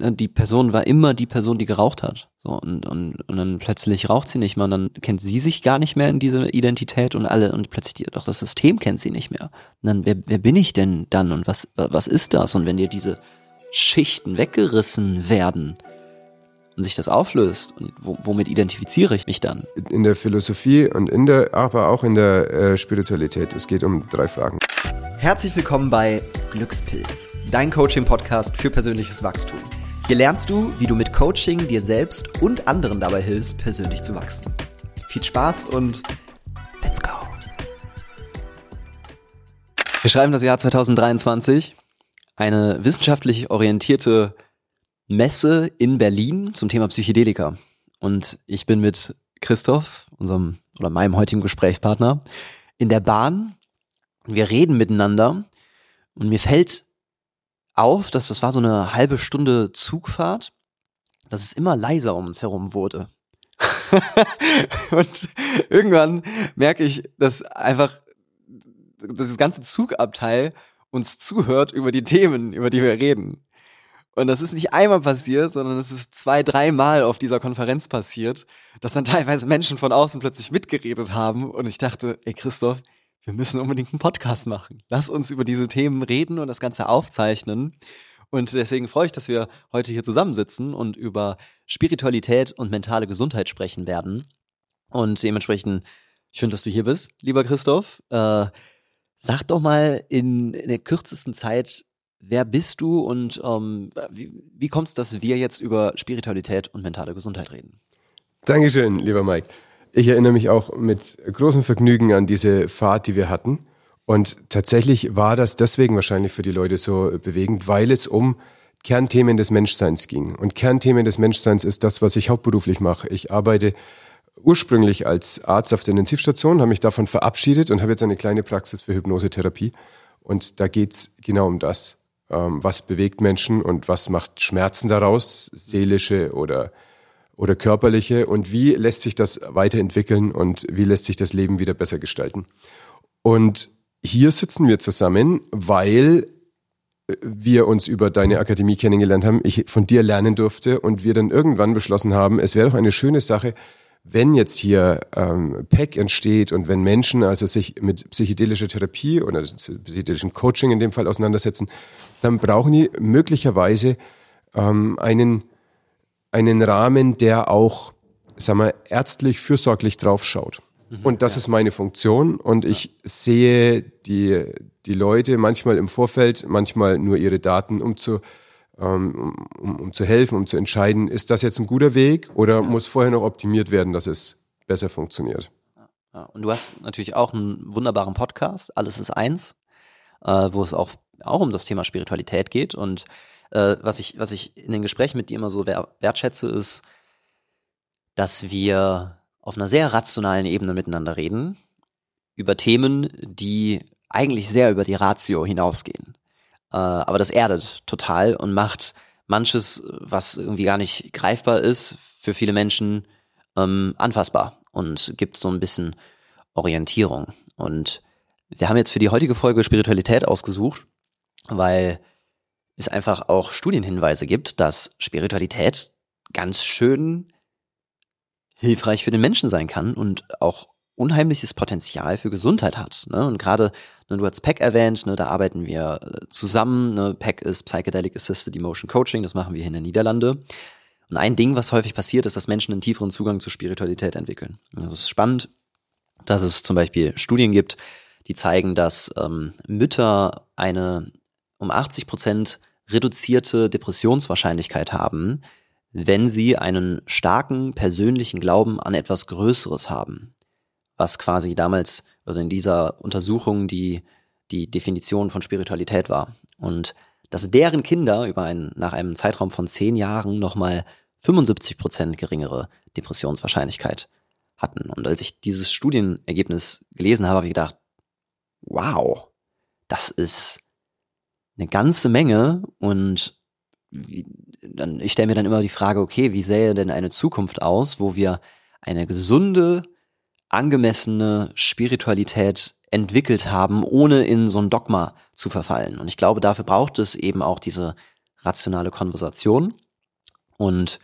ne, die Person war immer die Person, die geraucht hat. So, und, und, und dann plötzlich raucht sie nicht mehr und dann kennt sie sich gar nicht mehr in diese Identität und alle und plötzlich die, doch das System kennt sie nicht mehr. Und dann, wer, wer bin ich denn dann und was, was ist das? Und wenn dir diese Schichten weggerissen werden, und sich das auflöst, und womit identifiziere ich mich dann? In der Philosophie und in der, aber auch in der äh, Spiritualität. Es geht um drei Fragen. Herzlich willkommen bei Glückspilz, dein Coaching-Podcast für persönliches Wachstum. Hier lernst du, wie du mit Coaching dir selbst und anderen dabei hilfst, persönlich zu wachsen. Viel Spaß und let's go! Wir schreiben das Jahr 2023. Eine wissenschaftlich orientierte Messe in Berlin zum Thema Psychedelika. Und ich bin mit Christoph, unserem oder meinem heutigen Gesprächspartner, in der Bahn. Wir reden miteinander und mir fällt auf, dass das war so eine halbe Stunde Zugfahrt, dass es immer leiser um uns herum wurde. und irgendwann merke ich, dass einfach das ganze Zugabteil uns zuhört über die Themen, über die wir reden. Und das ist nicht einmal passiert, sondern es ist zwei, dreimal auf dieser Konferenz passiert, dass dann teilweise Menschen von außen plötzlich mitgeredet haben. Und ich dachte, ey Christoph, wir müssen unbedingt einen Podcast machen. Lass uns über diese Themen reden und das Ganze aufzeichnen. Und deswegen freue ich, dass wir heute hier zusammensitzen und über Spiritualität und mentale Gesundheit sprechen werden. Und dementsprechend schön, dass du hier bist, lieber Christoph. Äh, sag doch mal in, in der kürzesten Zeit, wer bist du und ähm, wie, wie kommt es, dass wir jetzt über Spiritualität und mentale Gesundheit reden? Dankeschön, lieber Mike. Ich erinnere mich auch mit großem Vergnügen an diese Fahrt, die wir hatten. Und tatsächlich war das deswegen wahrscheinlich für die Leute so bewegend, weil es um Kernthemen des Menschseins ging. Und Kernthemen des Menschseins ist das, was ich hauptberuflich mache. Ich arbeite ursprünglich als Arzt auf der Intensivstation, habe mich davon verabschiedet und habe jetzt eine kleine Praxis für Hypnosetherapie. Und da geht's genau um das ähm, was bewegt Menschen und was macht Schmerzen daraus, seelische oder, oder körperliche und wie lässt sich das weiterentwickeln und wie lässt sich das Leben wieder besser gestalten. Und hier sitzen wir zusammen, weil wir uns über deine Akademie kennengelernt haben, ich von dir lernen durfte und wir dann irgendwann beschlossen haben, es wäre doch eine schöne Sache, wenn jetzt hier ähm, PEC entsteht und wenn Menschen also sich mit psychedelischer Therapie oder psychedelischem Coaching in dem Fall auseinandersetzen, dann brauchen die möglicherweise ähm, einen, einen Rahmen, der auch, sagen wir, ärztlich fürsorglich draufschaut. Mhm, und das ja. ist meine Funktion. Und ja. ich sehe die, die Leute manchmal im Vorfeld, manchmal nur ihre Daten, um zu, ähm, um, um zu helfen, um zu entscheiden, ist das jetzt ein guter Weg oder ja. muss vorher noch optimiert werden, dass es besser funktioniert. Ja, und du hast natürlich auch einen wunderbaren Podcast, Alles ist eins, äh, wo es auch, auch um das Thema Spiritualität geht. Und äh, was, ich, was ich in den Gesprächen mit dir immer so wertschätze, ist, dass wir auf einer sehr rationalen Ebene miteinander reden, über Themen, die eigentlich sehr über die Ratio hinausgehen. Äh, aber das erdet total und macht manches, was irgendwie gar nicht greifbar ist, für viele Menschen ähm, anfassbar und gibt so ein bisschen Orientierung. Und wir haben jetzt für die heutige Folge Spiritualität ausgesucht, weil es einfach auch Studienhinweise gibt, dass Spiritualität ganz schön hilfreich für den Menschen sein kann und auch unheimliches Potenzial für Gesundheit hat. Ne? Und gerade, ne, du hast PEC erwähnt, ne, da arbeiten wir äh, zusammen. Ne? PEC ist Psychedelic Assisted Emotion Coaching, das machen wir hier in den Niederlande. Und ein Ding, was häufig passiert, ist, dass Menschen einen tieferen Zugang zur Spiritualität entwickeln. Das ist spannend, dass es zum Beispiel Studien gibt, die zeigen, dass ähm, Mütter eine um 80 Prozent reduzierte Depressionswahrscheinlichkeit haben, wenn sie einen starken persönlichen Glauben an etwas Größeres haben was quasi damals, also in dieser Untersuchung die, die Definition von Spiritualität war. Und dass deren Kinder über einen, nach einem Zeitraum von zehn Jahren nochmal 75 Prozent geringere Depressionswahrscheinlichkeit hatten. Und als ich dieses Studienergebnis gelesen habe, habe ich gedacht, wow, das ist eine ganze Menge und dann, ich stelle mir dann immer die Frage, okay, wie sähe denn eine Zukunft aus, wo wir eine gesunde, angemessene Spiritualität entwickelt haben, ohne in so ein Dogma zu verfallen. Und ich glaube, dafür braucht es eben auch diese rationale Konversation. Und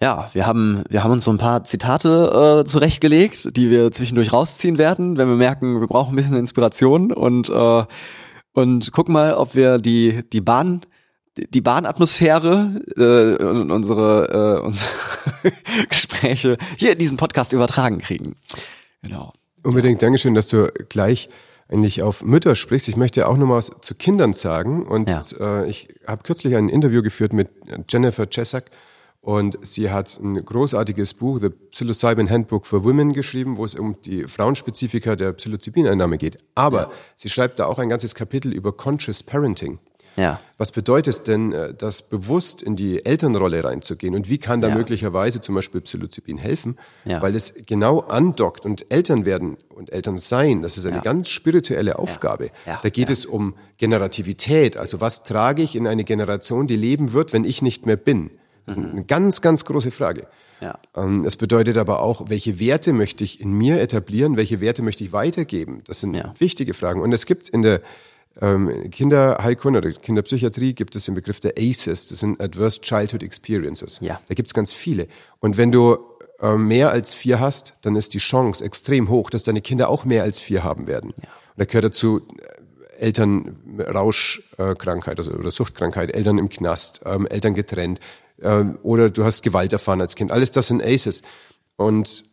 ja, wir haben, wir haben uns so ein paar Zitate äh, zurechtgelegt, die wir zwischendurch rausziehen werden, wenn wir merken, wir brauchen ein bisschen Inspiration und, äh, und gucken mal, ob wir die, die Bahn, die Bahnatmosphäre äh, und unsere, äh, unsere Gespräche hier in diesen Podcast übertragen kriegen. Genau. Unbedingt, Dankeschön, dass du gleich eigentlich auf Mütter sprichst. Ich möchte auch noch mal was zu Kindern sagen. Und ja. äh, ich habe kürzlich ein Interview geführt mit Jennifer Chesak und sie hat ein großartiges Buch, The Psilocybin Handbook for Women, geschrieben, wo es um die Frauenspezifika der Psilocybineinnahme geht. Aber ja. sie schreibt da auch ein ganzes Kapitel über Conscious Parenting. Ja. Was bedeutet es denn, äh, das bewusst in die Elternrolle reinzugehen? Und wie kann da ja. möglicherweise zum Beispiel Psilocybin helfen? Ja. Weil es genau andockt und Eltern werden und Eltern sein, das ist eine ganz spirituelle Aufgabe. Da geht es um Generativität. Also was trage ich in eine Generation, die leben wird, wenn ich nicht mehr bin? Das ist mhm. eine ganz, ganz große Frage. Ja. Ähm, es bedeutet aber auch, welche Werte möchte ich in mir etablieren, welche Werte möchte ich weitergeben? Das sind ja. wichtige Fragen. Und es gibt in der ähm, Kinderheilkunde oder Kinderpsychiatrie gibt es den Begriff der ACEs, das sind Adverse Childhood Experiences. Ja. Da gibt es ganz viele. Und wenn du ähm, mehr als vier hast, dann ist die Chance extrem hoch, dass deine Kinder auch mehr als vier haben werden. Ja. Und da gehört dazu äh, Eltern Rauschkrankheit also, oder Suchtkrankheit, Eltern im Knast, ähm, Eltern getrennt oder du hast Gewalt erfahren als Kind. Alles das sind ACEs. Und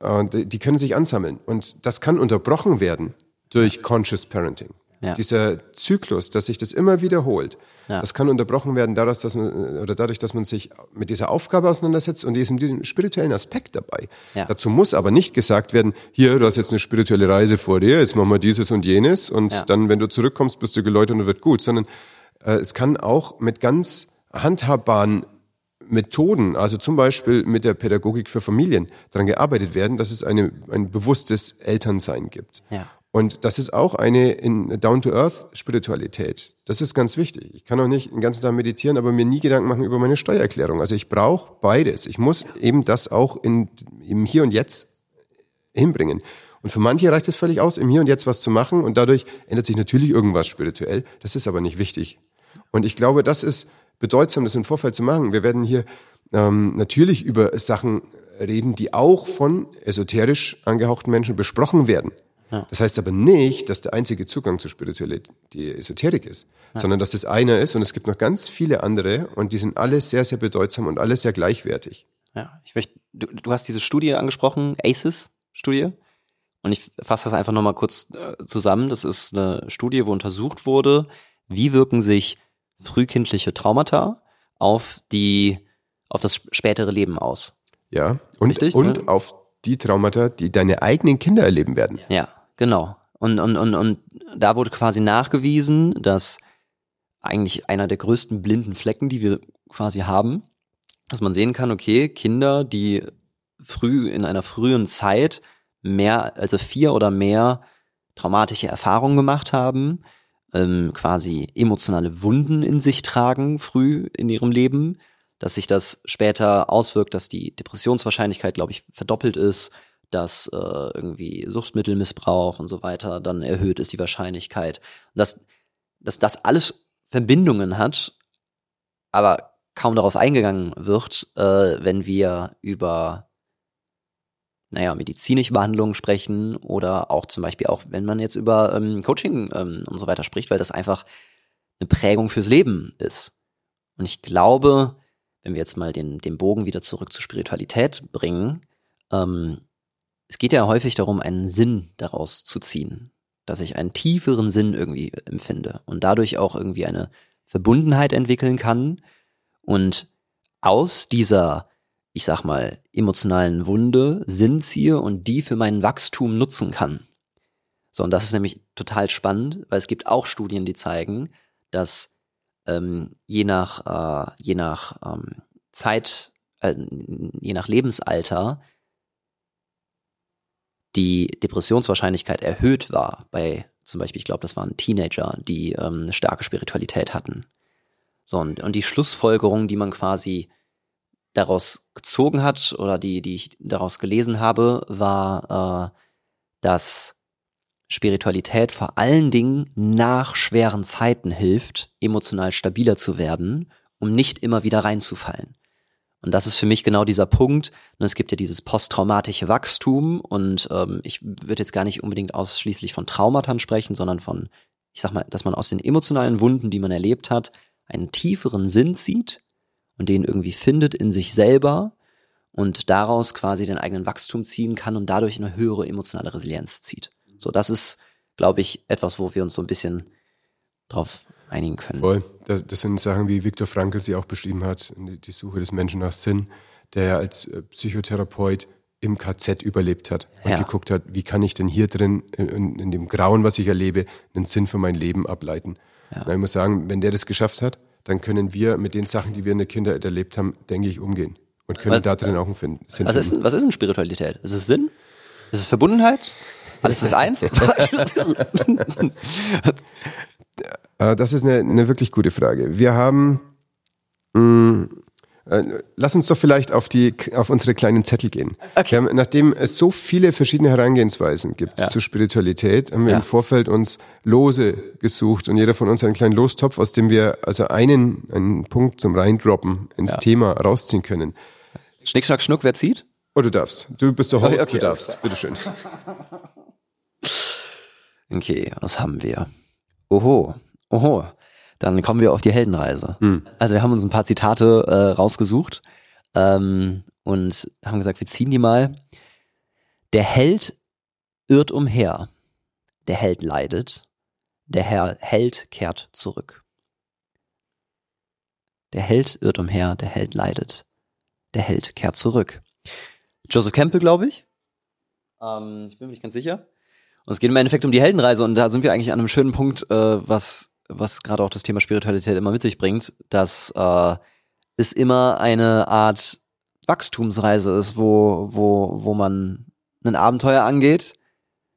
äh, die können sich ansammeln. Und das kann unterbrochen werden durch Conscious Parenting. Ja. Dieser Zyklus, dass sich das immer wiederholt, ja. das kann unterbrochen werden dadurch, dass man, oder dadurch, dass man sich mit dieser Aufgabe auseinandersetzt und diesem, diesem spirituellen Aspekt dabei. Ja. Dazu muss aber nicht gesagt werden, hier, du hast jetzt eine spirituelle Reise vor dir, jetzt machen wir dieses und jenes und dann, wenn du zurückkommst, bist du geläutert und wird gut, sondern äh, es kann auch mit ganz handhabbaren Methoden, also zum Beispiel mit der Pädagogik für Familien, daran gearbeitet werden, dass es eine, ein bewusstes Elternsein gibt. Ja. Und das ist auch eine in Down-to-Earth-Spiritualität. Das ist ganz wichtig. Ich kann auch nicht den ganzen Tag meditieren, aber mir nie Gedanken machen über meine Steuererklärung. Also ich brauche beides. Ich muss eben das auch in, im Hier und Jetzt hinbringen. Und für manche reicht es völlig aus, im Hier und Jetzt was zu machen und dadurch ändert sich natürlich irgendwas spirituell. Das ist aber nicht wichtig. Und ich glaube, das ist bedeutsam, das im Vorfeld zu machen. Wir werden hier ähm, natürlich über Sachen reden, die auch von esoterisch angehauchten Menschen besprochen werden. Ja. Das heißt aber nicht, dass der einzige Zugang zur Spiritualität die Esoterik ist, ja. sondern dass das einer ist und es gibt noch ganz viele andere und die sind alle sehr, sehr bedeutsam und alle sehr gleichwertig. Ja, ich möchte, du, du hast diese Studie angesprochen, ACES-Studie. Und ich fasse das einfach nochmal kurz äh, zusammen. Das ist eine Studie, wo untersucht wurde, wie wirken sich frühkindliche Traumata auf die, auf das spätere Leben aus. Ja, und, Richtig, und ne? auf die Traumata, die deine eigenen Kinder erleben werden. Ja, genau. Und, und, und, und da wurde quasi nachgewiesen, dass eigentlich einer der größten blinden Flecken, die wir quasi haben, dass man sehen kann, okay, Kinder, die früh in einer frühen Zeit mehr, also vier oder mehr traumatische Erfahrungen gemacht haben, ähm, quasi emotionale Wunden in sich tragen, früh in ihrem Leben, dass sich das später auswirkt, dass die Depressionswahrscheinlichkeit, glaube ich, verdoppelt ist, dass äh, irgendwie Suchtmittelmissbrauch und so weiter dann erhöht ist die Wahrscheinlichkeit, dass, dass das alles Verbindungen hat, aber kaum darauf eingegangen wird, äh, wenn wir über naja, medizinische Behandlungen sprechen oder auch zum Beispiel auch, wenn man jetzt über ähm, Coaching ähm, und so weiter spricht, weil das einfach eine Prägung fürs Leben ist. Und ich glaube, wenn wir jetzt mal den, den Bogen wieder zurück zur Spiritualität bringen, ähm, es geht ja häufig darum, einen Sinn daraus zu ziehen, dass ich einen tieferen Sinn irgendwie empfinde und dadurch auch irgendwie eine Verbundenheit entwickeln kann und aus dieser ich sag mal, emotionalen Wunde Sinn ziehe und die für mein Wachstum nutzen kann. So, und das ist nämlich total spannend, weil es gibt auch Studien, die zeigen, dass ähm, je nach, äh, je nach ähm, Zeit, äh, je nach Lebensalter die Depressionswahrscheinlichkeit erhöht war bei zum Beispiel, ich glaube, das waren Teenager, die ähm, eine starke Spiritualität hatten. So, und, und die Schlussfolgerung, die man quasi daraus gezogen hat oder die, die ich daraus gelesen habe, war, äh, dass Spiritualität vor allen Dingen nach schweren Zeiten hilft, emotional stabiler zu werden, um nicht immer wieder reinzufallen. Und das ist für mich genau dieser Punkt. Und es gibt ja dieses posttraumatische Wachstum und ähm, ich würde jetzt gar nicht unbedingt ausschließlich von Traumata sprechen, sondern von, ich sag mal, dass man aus den emotionalen Wunden, die man erlebt hat, einen tieferen Sinn zieht und den irgendwie findet in sich selber und daraus quasi den eigenen Wachstum ziehen kann und dadurch eine höhere emotionale Resilienz zieht. So, das ist, glaube ich, etwas, wo wir uns so ein bisschen drauf einigen können. Voll. Das, das sind Sachen, wie Viktor Frankl sie auch beschrieben hat, die Suche des Menschen nach Sinn, der ja als äh, Psychotherapeut im KZ überlebt hat und Ja. geguckt hat, wie kann ich denn hier drin, in, in dem Grauen, was ich erlebe, einen Sinn für mein Leben ableiten. Na, ich muss sagen, wenn der das geschafft hat, dann können wir mit den Sachen, die wir in der Kindheit erlebt haben, denke ich, umgehen und können Was- da drin auch einen Sinn Was ist, finden. was ist denn Spiritualität? Ist es Sinn? Ist es Verbundenheit? Alles ist eins? Äh, Das ist eine, eine wirklich gute Frage. Wir haben, mh, äh, lass uns doch vielleicht auf, die, auf unsere kleinen Zettel gehen. Wir haben, nachdem es so viele verschiedene Herangehensweisen gibt Ja. zur Spiritualität, haben wir Ja. im Vorfeld uns Lose gesucht und jeder von uns hat einen kleinen Lostopf, aus dem wir also einen, einen Punkt zum Reindroppen ins Ja. Thema rausziehen können. Schnick, schnack, schnuck, wer zieht? Oh, du darfst. Du bist der Host, Okay, okay, du darfst. Bitteschön. Okay, was haben wir? Oho, oho. Dann kommen wir auf die Heldenreise. Also wir haben uns ein paar Zitate äh, rausgesucht ähm, und haben gesagt, wir ziehen die mal. Der Held irrt umher. Der Held leidet. Der Herr Held kehrt zurück. Der Held irrt umher, der Held leidet. Der Held kehrt zurück. Joseph Campbell, glaube ich. Ähm, ich bin mir nicht ganz sicher. Und es geht im Endeffekt um die Heldenreise und da sind wir eigentlich an einem schönen Punkt, äh, was, was gerade auch das Thema Spiritualität immer mit sich bringt, dass äh, es immer eine Art Wachstumsreise ist, wo, wo, wo man ein Abenteuer angeht,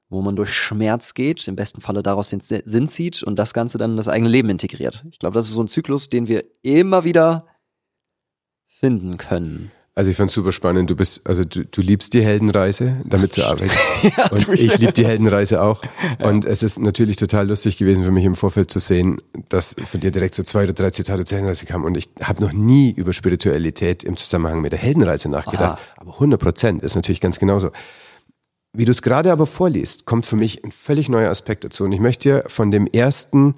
wo man durch Schmerz geht, im besten Falle daraus den Sinn zieht und das Ganze dann in das eigene Leben integriert. Ich glaube, das ist so ein Zyklus, den wir immer wieder finden können. Also ich fand's super spannend. Du bist, also du, du liebst die Heldenreise, damit zu arbeiten. und tu ich. liebe die Heldenreise auch. Und es ist natürlich total lustig gewesen für mich im Vorfeld zu sehen, dass von dir direkt so zwei oder drei Zitate zur Heldenreise kamen. Und ich habe noch nie über Spiritualität im Zusammenhang mit der Heldenreise nachgedacht. Aha. Aber 100 Prozent ist natürlich ganz genauso. Wie du es gerade aber vorliest, kommt für mich ein völlig neuer Aspekt dazu. Und ich möchte dir von dem ersten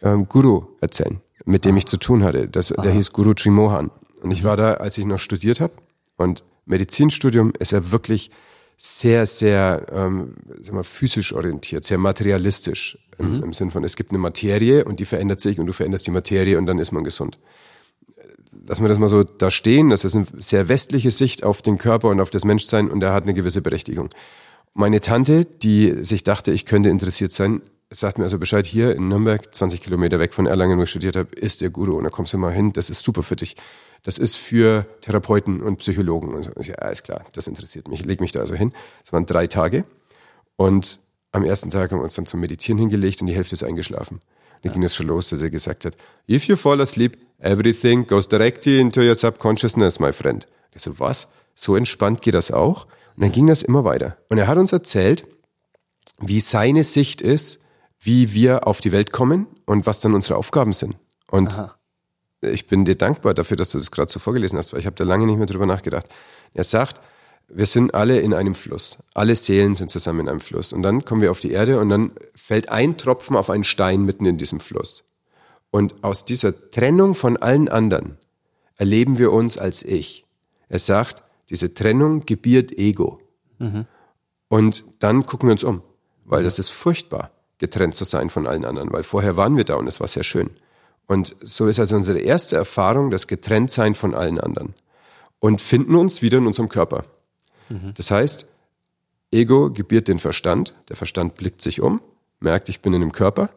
ähm, Guru erzählen, mit dem ich zu tun hatte. Das, der hieß Guru Trimohan. Und ich war da, als ich noch studiert habe. Und Medizinstudium ist ja wirklich sehr, sehr ähm, sag mal, physisch orientiert, sehr materialistisch. Im, Im Sinn von, es gibt eine Materie und die verändert sich und du veränderst die Materie und dann ist man gesund. Lassen wir das mal so da stehen. Das ist eine sehr westliche Sicht auf den Körper und auf das Menschsein und er hat eine gewisse Berechtigung. Meine Tante, die sich dachte, ich könnte interessiert sein, sagt mir also Bescheid, hier in Nürnberg, 20 Kilometer weg von Erlangen, wo ich studiert habe, ist der Guru und da kommst du mal hin, das ist super für dich. Das ist für Therapeuten und Psychologen und so. Ich, ja, ist klar, das interessiert mich. Ich leg mich da also hin. Es waren drei Tage und am ersten Tag haben wir uns dann zum Meditieren hingelegt und die Hälfte ist eingeschlafen. Und dann ging es schon los, dass er gesagt hat, if you fall asleep, everything goes directly into your subconsciousness, my friend. Ich so, was? So entspannt geht das auch? Und dann ging das immer weiter. Und er hat uns erzählt, wie seine Sicht ist, wie wir auf die Welt kommen und was dann unsere Aufgaben sind. Und Aha. Ich bin dir dankbar dafür, dass du das gerade so vorgelesen hast, weil ich habe da lange nicht mehr drüber nachgedacht. Er sagt, wir sind alle in einem Fluss. Alle Seelen sind zusammen in einem Fluss. Und dann kommen wir auf die Erde und dann fällt ein Tropfen auf einen Stein mitten in diesem Fluss. Und aus dieser Trennung von allen anderen erleben wir uns als Ich. Er sagt, diese Trennung gebiert Ego. Und dann gucken wir uns um, weil das ist furchtbar, getrennt zu sein von allen anderen, weil vorher waren wir da und es war sehr schön. Und so ist also unsere erste Erfahrung das Getrenntsein von allen anderen und finden uns wieder in unserem Körper. Das heißt, Ego gebiert den Verstand, der Verstand blickt sich um, merkt, ich bin in einem Körper,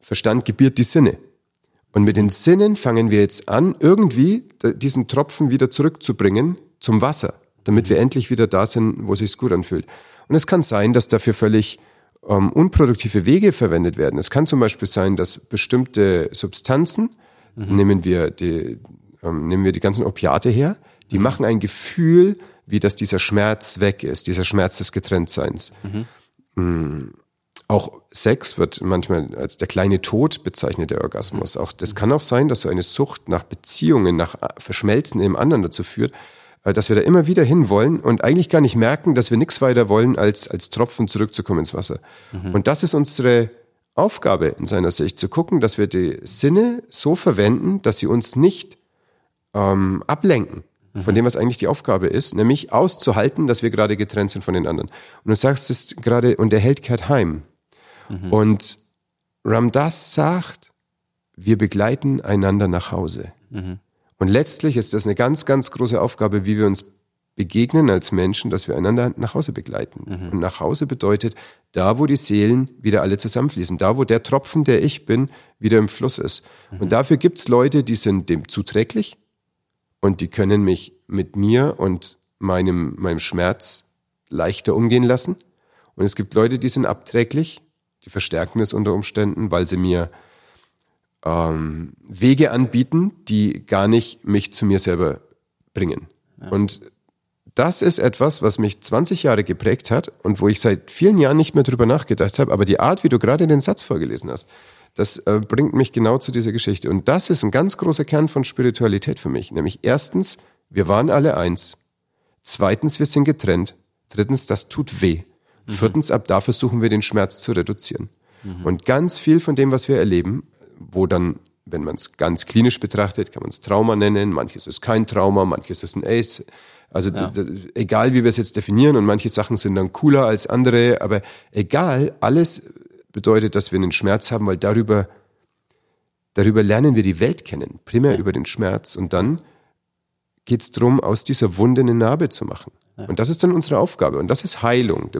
Verstand gebiert die Sinne. Und mit den Sinnen fangen wir jetzt an, irgendwie diesen Tropfen wieder zurückzubringen zum Wasser, damit wir endlich wieder da sind, wo es sich gut anfühlt. Und es kann sein, dass dafür völlig ähm, unproduktive Wege verwendet werden. Es kann zum Beispiel sein, dass bestimmte Substanzen, nehmen, wir die, ähm, nehmen wir die ganzen Opiate her, die machen ein Gefühl, wie dass dieser Schmerz weg ist, dieser Schmerz des Getrenntseins. Mm. auch Sex wird manchmal als der kleine Tod bezeichnet, der Orgasmus. Auch das kann auch sein, dass so eine Sucht nach Beziehungen, nach Verschmelzen im anderen dazu führt, äh, dass wir da immer wieder hinwollen und eigentlich gar nicht merken, dass wir nichts weiter wollen, als als Tropfen zurückzukommen ins Wasser. Mhm. Und das ist unsere Aufgabe in seiner Sicht, zu gucken, dass wir die Sinne so verwenden, dass sie uns nicht ähm, ablenken von dem, was eigentlich die Aufgabe ist, nämlich auszuhalten, dass wir gerade getrennt sind von den anderen. Und du sagst es gerade, und der Held kehrt heim. Mhm. Und Ramdas sagt, wir begleiten einander nach Hause. Mhm. Und letztlich ist das eine ganz, ganz große Aufgabe, wie wir uns begegnen als Menschen, dass wir einander nach Hause begleiten. Mhm. Und nach Hause bedeutet, da wo die Seelen wieder alle zusammenfließen, da wo der Tropfen, der ich bin, wieder im Fluss ist. Mhm. Und dafür gibt es Leute, die sind dem zuträglich und die können mich mit mir und meinem, meinem Schmerz leichter umgehen lassen. Und es gibt Leute, die sind abträglich, die verstärken es unter Umständen, weil sie mir ähm, Wege anbieten, die gar nicht mich zu mir selber bringen. Ja. Und das ist etwas, was mich 20 Jahre geprägt hat und wo ich seit vielen Jahren nicht mehr drüber nachgedacht habe. Aber die Art, wie du gerade den Satz vorgelesen hast, das äh, bringt mich genau zu dieser Geschichte. Und das ist ein ganz großer Kern von Spiritualität für mich. Nämlich erstens, wir waren alle eins. Zweitens, wir sind getrennt. Drittens, das tut weh. Mhm. Viertens, ab da versuchen wir den Schmerz zu reduzieren. Mhm. Und ganz viel von dem, was wir erleben, wo dann, wenn man es ganz klinisch betrachtet, kann man es Trauma nennen, manches ist kein Trauma, manches ist ein Ace. Also ja. egal, wie wir es jetzt definieren, und manche Sachen sind dann cooler als andere, aber egal, alles bedeutet, dass wir einen Schmerz haben, weil darüber, darüber lernen wir die Welt kennen, primär ja. über den Schmerz. Und dann geht es darum, aus dieser Wunde eine Narbe zu machen. Ja. Und das ist dann unsere Aufgabe. Und das ist Heilung.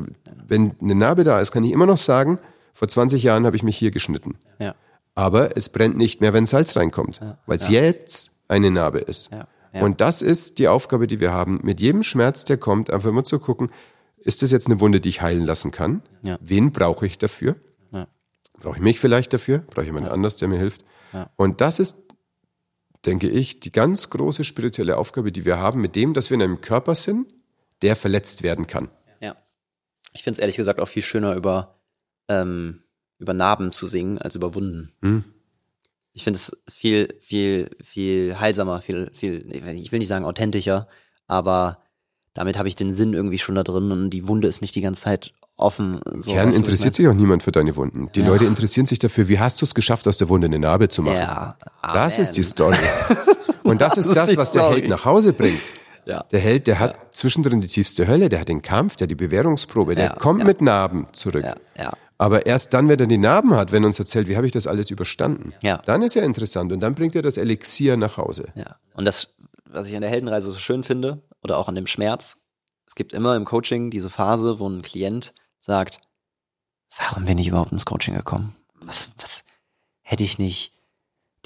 Wenn eine Narbe da ist, kann ich immer noch sagen, vor 20 Jahren habe ich mich hier geschnitten. Ja. Aber es brennt nicht mehr, wenn Salz reinkommt, ja. weil es jetzt eine Narbe ist. Und das ist die Aufgabe, die wir haben. Mit jedem Schmerz, der kommt, einfach immer zu gucken, ist das jetzt eine Wunde, die ich heilen lassen kann? Wen brauche ich dafür? Brauche ich mich vielleicht dafür? Brauche ich jemand anders, der mir hilft? Und das ist denke ich, die ganz große spirituelle Aufgabe, die wir haben, mit dem, dass wir in einem Körper sind, der verletzt werden kann. Ja. Ich finde es ehrlich gesagt auch viel schöner, über, ähm, über Narben zu singen, als über Wunden. Hm. Ich finde es viel, viel, viel heilsamer, viel, viel, ich will nicht sagen authentischer, aber damit habe ich den Sinn irgendwie schon da drin und die Wunde ist nicht die ganze Zeit offen. So Kern interessiert sich auch niemand für deine Wunden. Die ja. Leute interessieren sich dafür, wie hast du es geschafft, aus der Wunde eine Narbe zu machen. Ja. Das ist die Story. Und das, das ist das, was der Held nach Hause bringt. Ja. Der Held, der hat ja. zwischendrin die tiefste Hölle, der hat den Kampf, der hat die Bewährungsprobe, der kommt mit Narben zurück. Aber erst dann, wenn er die Narben hat, wenn er uns erzählt, wie habe ich das alles überstanden, dann ist er interessant und dann bringt er das Elixier nach Hause. Ja. Und das, was ich an der Heldenreise so schön finde, oder auch an dem Schmerz, es gibt immer im Coaching diese Phase, wo ein Klient sagt, warum bin ich überhaupt ins Coaching gekommen? Was, was hätte ich nicht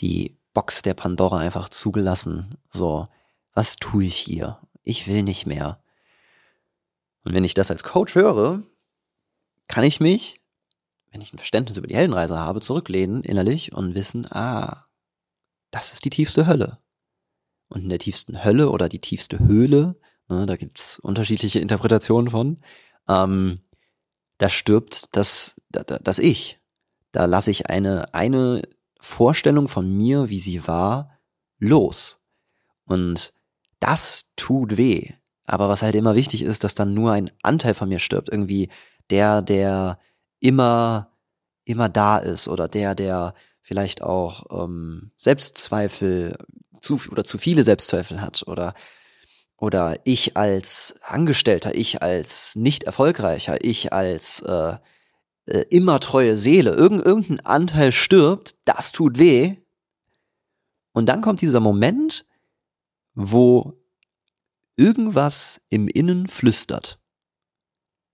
die Box der Pandora einfach zugelassen? So, was tue ich hier? Ich will nicht mehr. Und wenn ich das als Coach höre, kann ich mich, wenn ich ein Verständnis über die Heldenreise habe, zurücklehnen innerlich und wissen, ah, das ist die tiefste Hölle. Und in der tiefsten Hölle oder die tiefste Höhle, ne, da gibt's unterschiedliche Interpretationen von, ähm, da stirbt das, das Ich. Da lasse ich eine, eine Vorstellung von mir, wie sie war, los. Und das tut weh. Aber was halt immer wichtig ist, dass dann nur ein Anteil von mir stirbt. Irgendwie der, der immer, immer da ist oder der, der vielleicht auch ähm, Selbstzweifel zu, oder zu viele Selbstzweifel hat oder oder ich als Angestellter, ich als nicht erfolgreicher, ich als äh, äh, immer treue Seele, irgend, irgendein Anteil stirbt, das tut weh. Und dann kommt dieser Moment, wo irgendwas im Innen flüstert,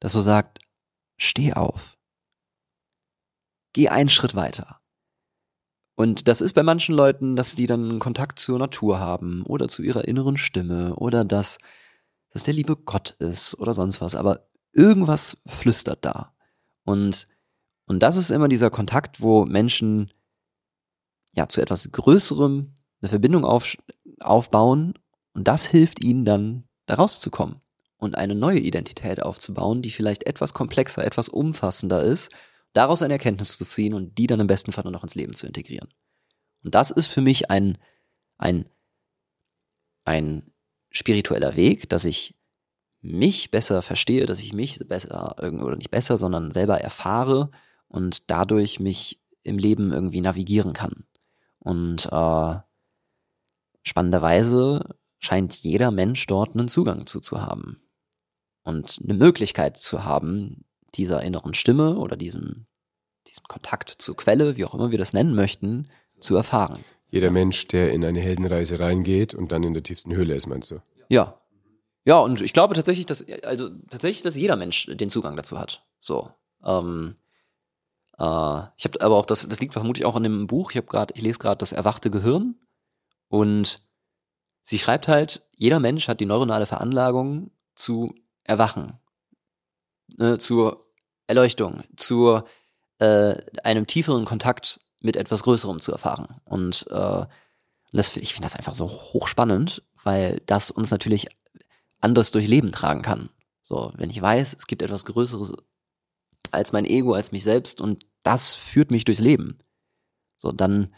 das so sagt, steh auf, geh einen Schritt weiter. Und das ist bei manchen Leuten, dass die dann Kontakt zur Natur haben oder zu ihrer inneren Stimme oder dass, dass der liebe Gott ist oder sonst was. Aber irgendwas flüstert da. Und, und das ist immer dieser Kontakt, wo Menschen ja zu etwas Größerem eine Verbindung auf, aufbauen und das hilft ihnen dann, da rauszukommen und eine neue Identität aufzubauen, die vielleicht etwas komplexer, etwas umfassender ist daraus eine Erkenntnis zu ziehen und die dann im besten Fall noch ins Leben zu integrieren. Und das ist für mich ein, ein, ein spiritueller Weg, dass ich mich besser verstehe, dass ich mich besser, oder nicht besser, sondern selber erfahre und dadurch mich im Leben irgendwie navigieren kann. Und äh, spannenderweise scheint jeder Mensch dort einen Zugang zu, zu haben und eine Möglichkeit zu haben, dieser inneren Stimme oder diesem, diesem Kontakt zur Quelle, wie auch immer wir das nennen möchten, zu erfahren. Jeder Mensch, der in eine Heldenreise reingeht und dann in der tiefsten Höhle ist, meinst du? Ja. Ja, und ich glaube tatsächlich, dass, also tatsächlich, dass jeder Mensch den Zugang dazu hat. So. Ähm, äh, ich habe aber auch, das, das liegt vermutlich auch in dem Buch, ich habe gerade, ich lese gerade das erwachte Gehirn und sie schreibt halt, jeder Mensch hat die neuronale Veranlagung zu erwachen, ne, zur Erleuchtung, zu äh, einem tieferen Kontakt mit etwas Größerem zu erfahren. Und äh, das, ich finde das einfach so hochspannend, weil das uns natürlich anders durch Leben tragen kann. So, wenn ich weiß, es gibt etwas Größeres als mein Ego, als mich selbst und das führt mich durchs Leben. So, dann,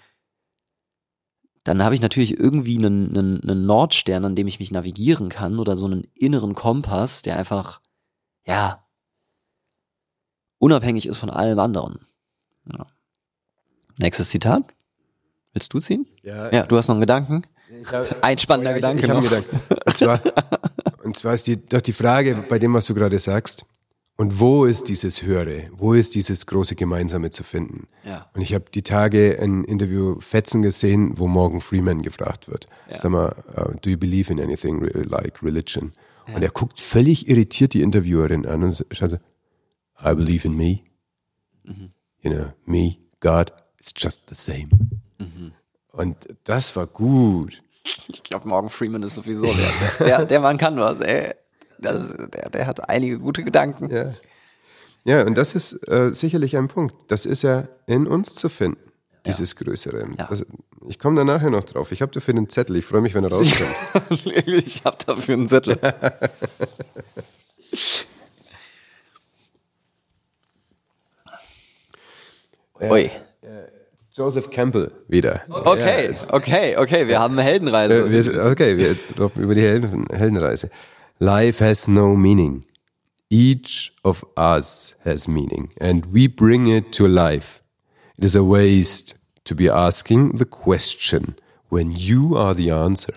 dann habe ich natürlich irgendwie einen, einen, einen Nordstern, an dem ich mich navigieren kann oder so einen inneren Kompass, der einfach, ja, unabhängig ist von allem anderen. Ja. Nächstes Zitat. Willst du ziehen? Ja, Ja, du hast noch einen Gedanken? hab, Ein spannender Oh ich, Gedanke Ich habe einen noch. Gedanken. Und zwar, und zwar ist die, doch die Frage bei dem, was du gerade sagst, und wo ist dieses Höhere? Wo ist dieses große Gemeinsame zu finden? Ja. Und ich habe die Tage ein Interview Fetzen gesehen, wo Morgan Freeman gefragt wird. Ja. Sag mal, uh, do you believe in anything like religion? Und er guckt völlig irritiert die Interviewerin an und schaut so, I believe in me. Mhm. You know, me, God, it's just the same. Mhm. Und das war gut. Ich glaube, Morgan Freeman ist sowieso der, der, der Mann kann was, ey. Das, der, der hat einige gute Gedanken. Ja, ja und das ist äh, sicherlich ein Punkt. Das ist ja in uns zu finden, dieses Größere. Ja. Das, ich komme da nachher noch drauf. Ich habe dafür den Zettel. Ich freue mich, wenn er rauskommt. ich habe dafür einen Zettel. Ui. Joseph Campbell wieder. Ja, Okay, jetzt- okay, okay, wir haben eine Heldenreise. äh, wir, okay, wir droppen über die Helden, Heldenreise. Life has no meaning. Each of us has meaning, and we bring it to life. It is a waste to be asking the question when you are the answer.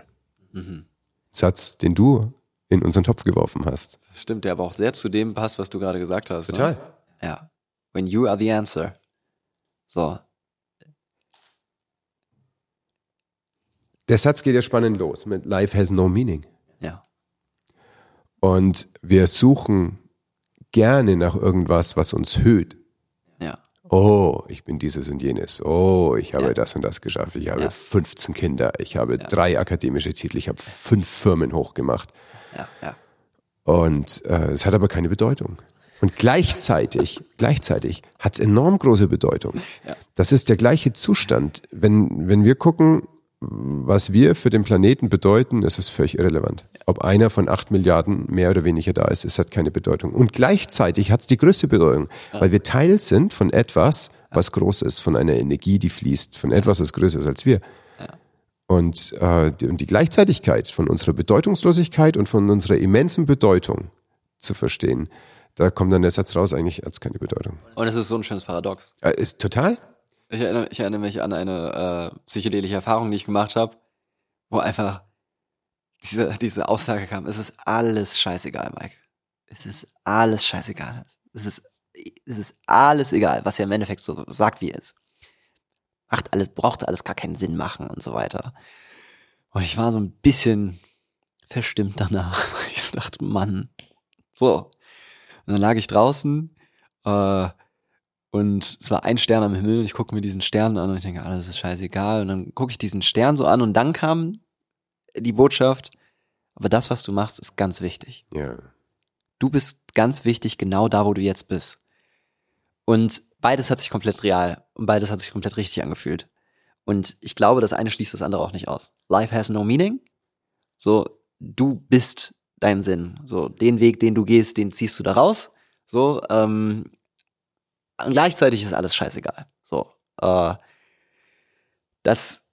Satz, den du in unseren Topf geworfen hast. Das stimmt, der aber auch sehr zu dem passt, was du gerade gesagt hast. Ne? Total. Ja. When you are the answer. So. Der Satz geht ja spannend los mit Life has no meaning. Ja. Und wir suchen gerne nach irgendwas, was uns höht. Ja. Oh, ich bin dieses und jenes. Oh, ich habe Ja. das und das geschafft. Ich habe Ja. 15 Kinder. Ich habe drei akademische Titel. Ich habe fünf Firmen hochgemacht. Ja. Ja. Und äh, es hat aber keine Bedeutung. Und gleichzeitig, gleichzeitig hat es enorm große Bedeutung. Ja. Das ist der gleiche Zustand. Wenn, wenn wir gucken, was wir für den Planeten bedeuten, ist es völlig irrelevant. Ob einer von acht Milliarden mehr oder weniger da ist, es hat keine Bedeutung. Und gleichzeitig hat es die größte Bedeutung, weil wir Teil sind von etwas, was groß ist, von einer Energie, die fließt, von etwas, was größer ist als wir. Und, äh, die, und die Gleichzeitigkeit von unserer Bedeutungslosigkeit und von unserer immensen Bedeutung zu verstehen, da kommt dann der Satz raus, eigentlich hat es keine Bedeutung. Und es ist so ein schönes Paradox. Äh, ist total? Ich erinnere, ich erinnere mich an eine äh, psychedelische Erfahrung, die ich gemacht habe, wo einfach diese, diese Aussage kam, es ist alles scheißegal, Mike. Es ist alles scheißegal. Es ist, es ist alles egal, was er im Endeffekt so sagt, wie er ist. Macht alles, braucht alles gar keinen Sinn machen und so weiter. Und ich war so ein bisschen verstimmt danach. Ich dachte, Mann, so. Und dann lag ich draußen, äh, und es war ein Stern am Himmel und ich gucke mir diesen Stern an und ich denke, alles ist scheißegal. Und dann gucke ich diesen Stern so an und dann kam die Botschaft, aber das, was du machst, ist ganz wichtig. Ja. Du bist ganz wichtig genau da, wo du jetzt bist. Und beides hat sich komplett real und beides hat sich komplett richtig angefühlt. Und ich glaube, das eine schließt das andere auch nicht aus. Life has no meaning. So, du bist dein Sinn. So, den Weg, den du gehst, den ziehst du da raus. So, ähm, gleichzeitig ist alles scheißegal. So. Äh, das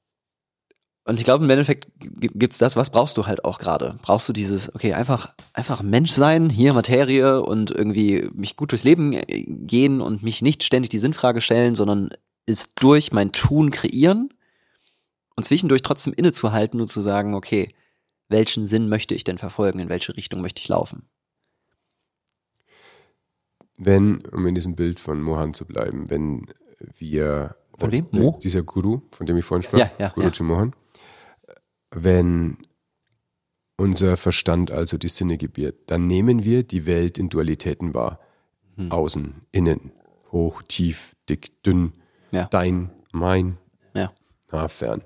und ich glaube, im Endeffekt gibt's das, was brauchst du halt auch gerade? Brauchst du dieses, okay, einfach, einfach Mensch sein, hier Materie und irgendwie mich gut durchs Leben äh, gehen und mich nicht ständig die Sinnfrage stellen, sondern es durch mein Tun kreieren und zwischendurch trotzdem innezuhalten und zu sagen, okay, welchen Sinn möchte ich denn verfolgen, in welche Richtung möchte ich laufen? Wenn, um in diesem Bild von Mohan zu bleiben, wenn wir von wem? Mo? Dieser Guru, von dem ich vorhin sprach, ja, ja, Guruji ja. Mohan. Wenn unser Verstand also die Sinne gebiert, dann nehmen wir die Welt in Dualitäten wahr. Hm. Außen, innen, hoch, tief, dick, dünn, ja. dein, mein, ja. nah, fern.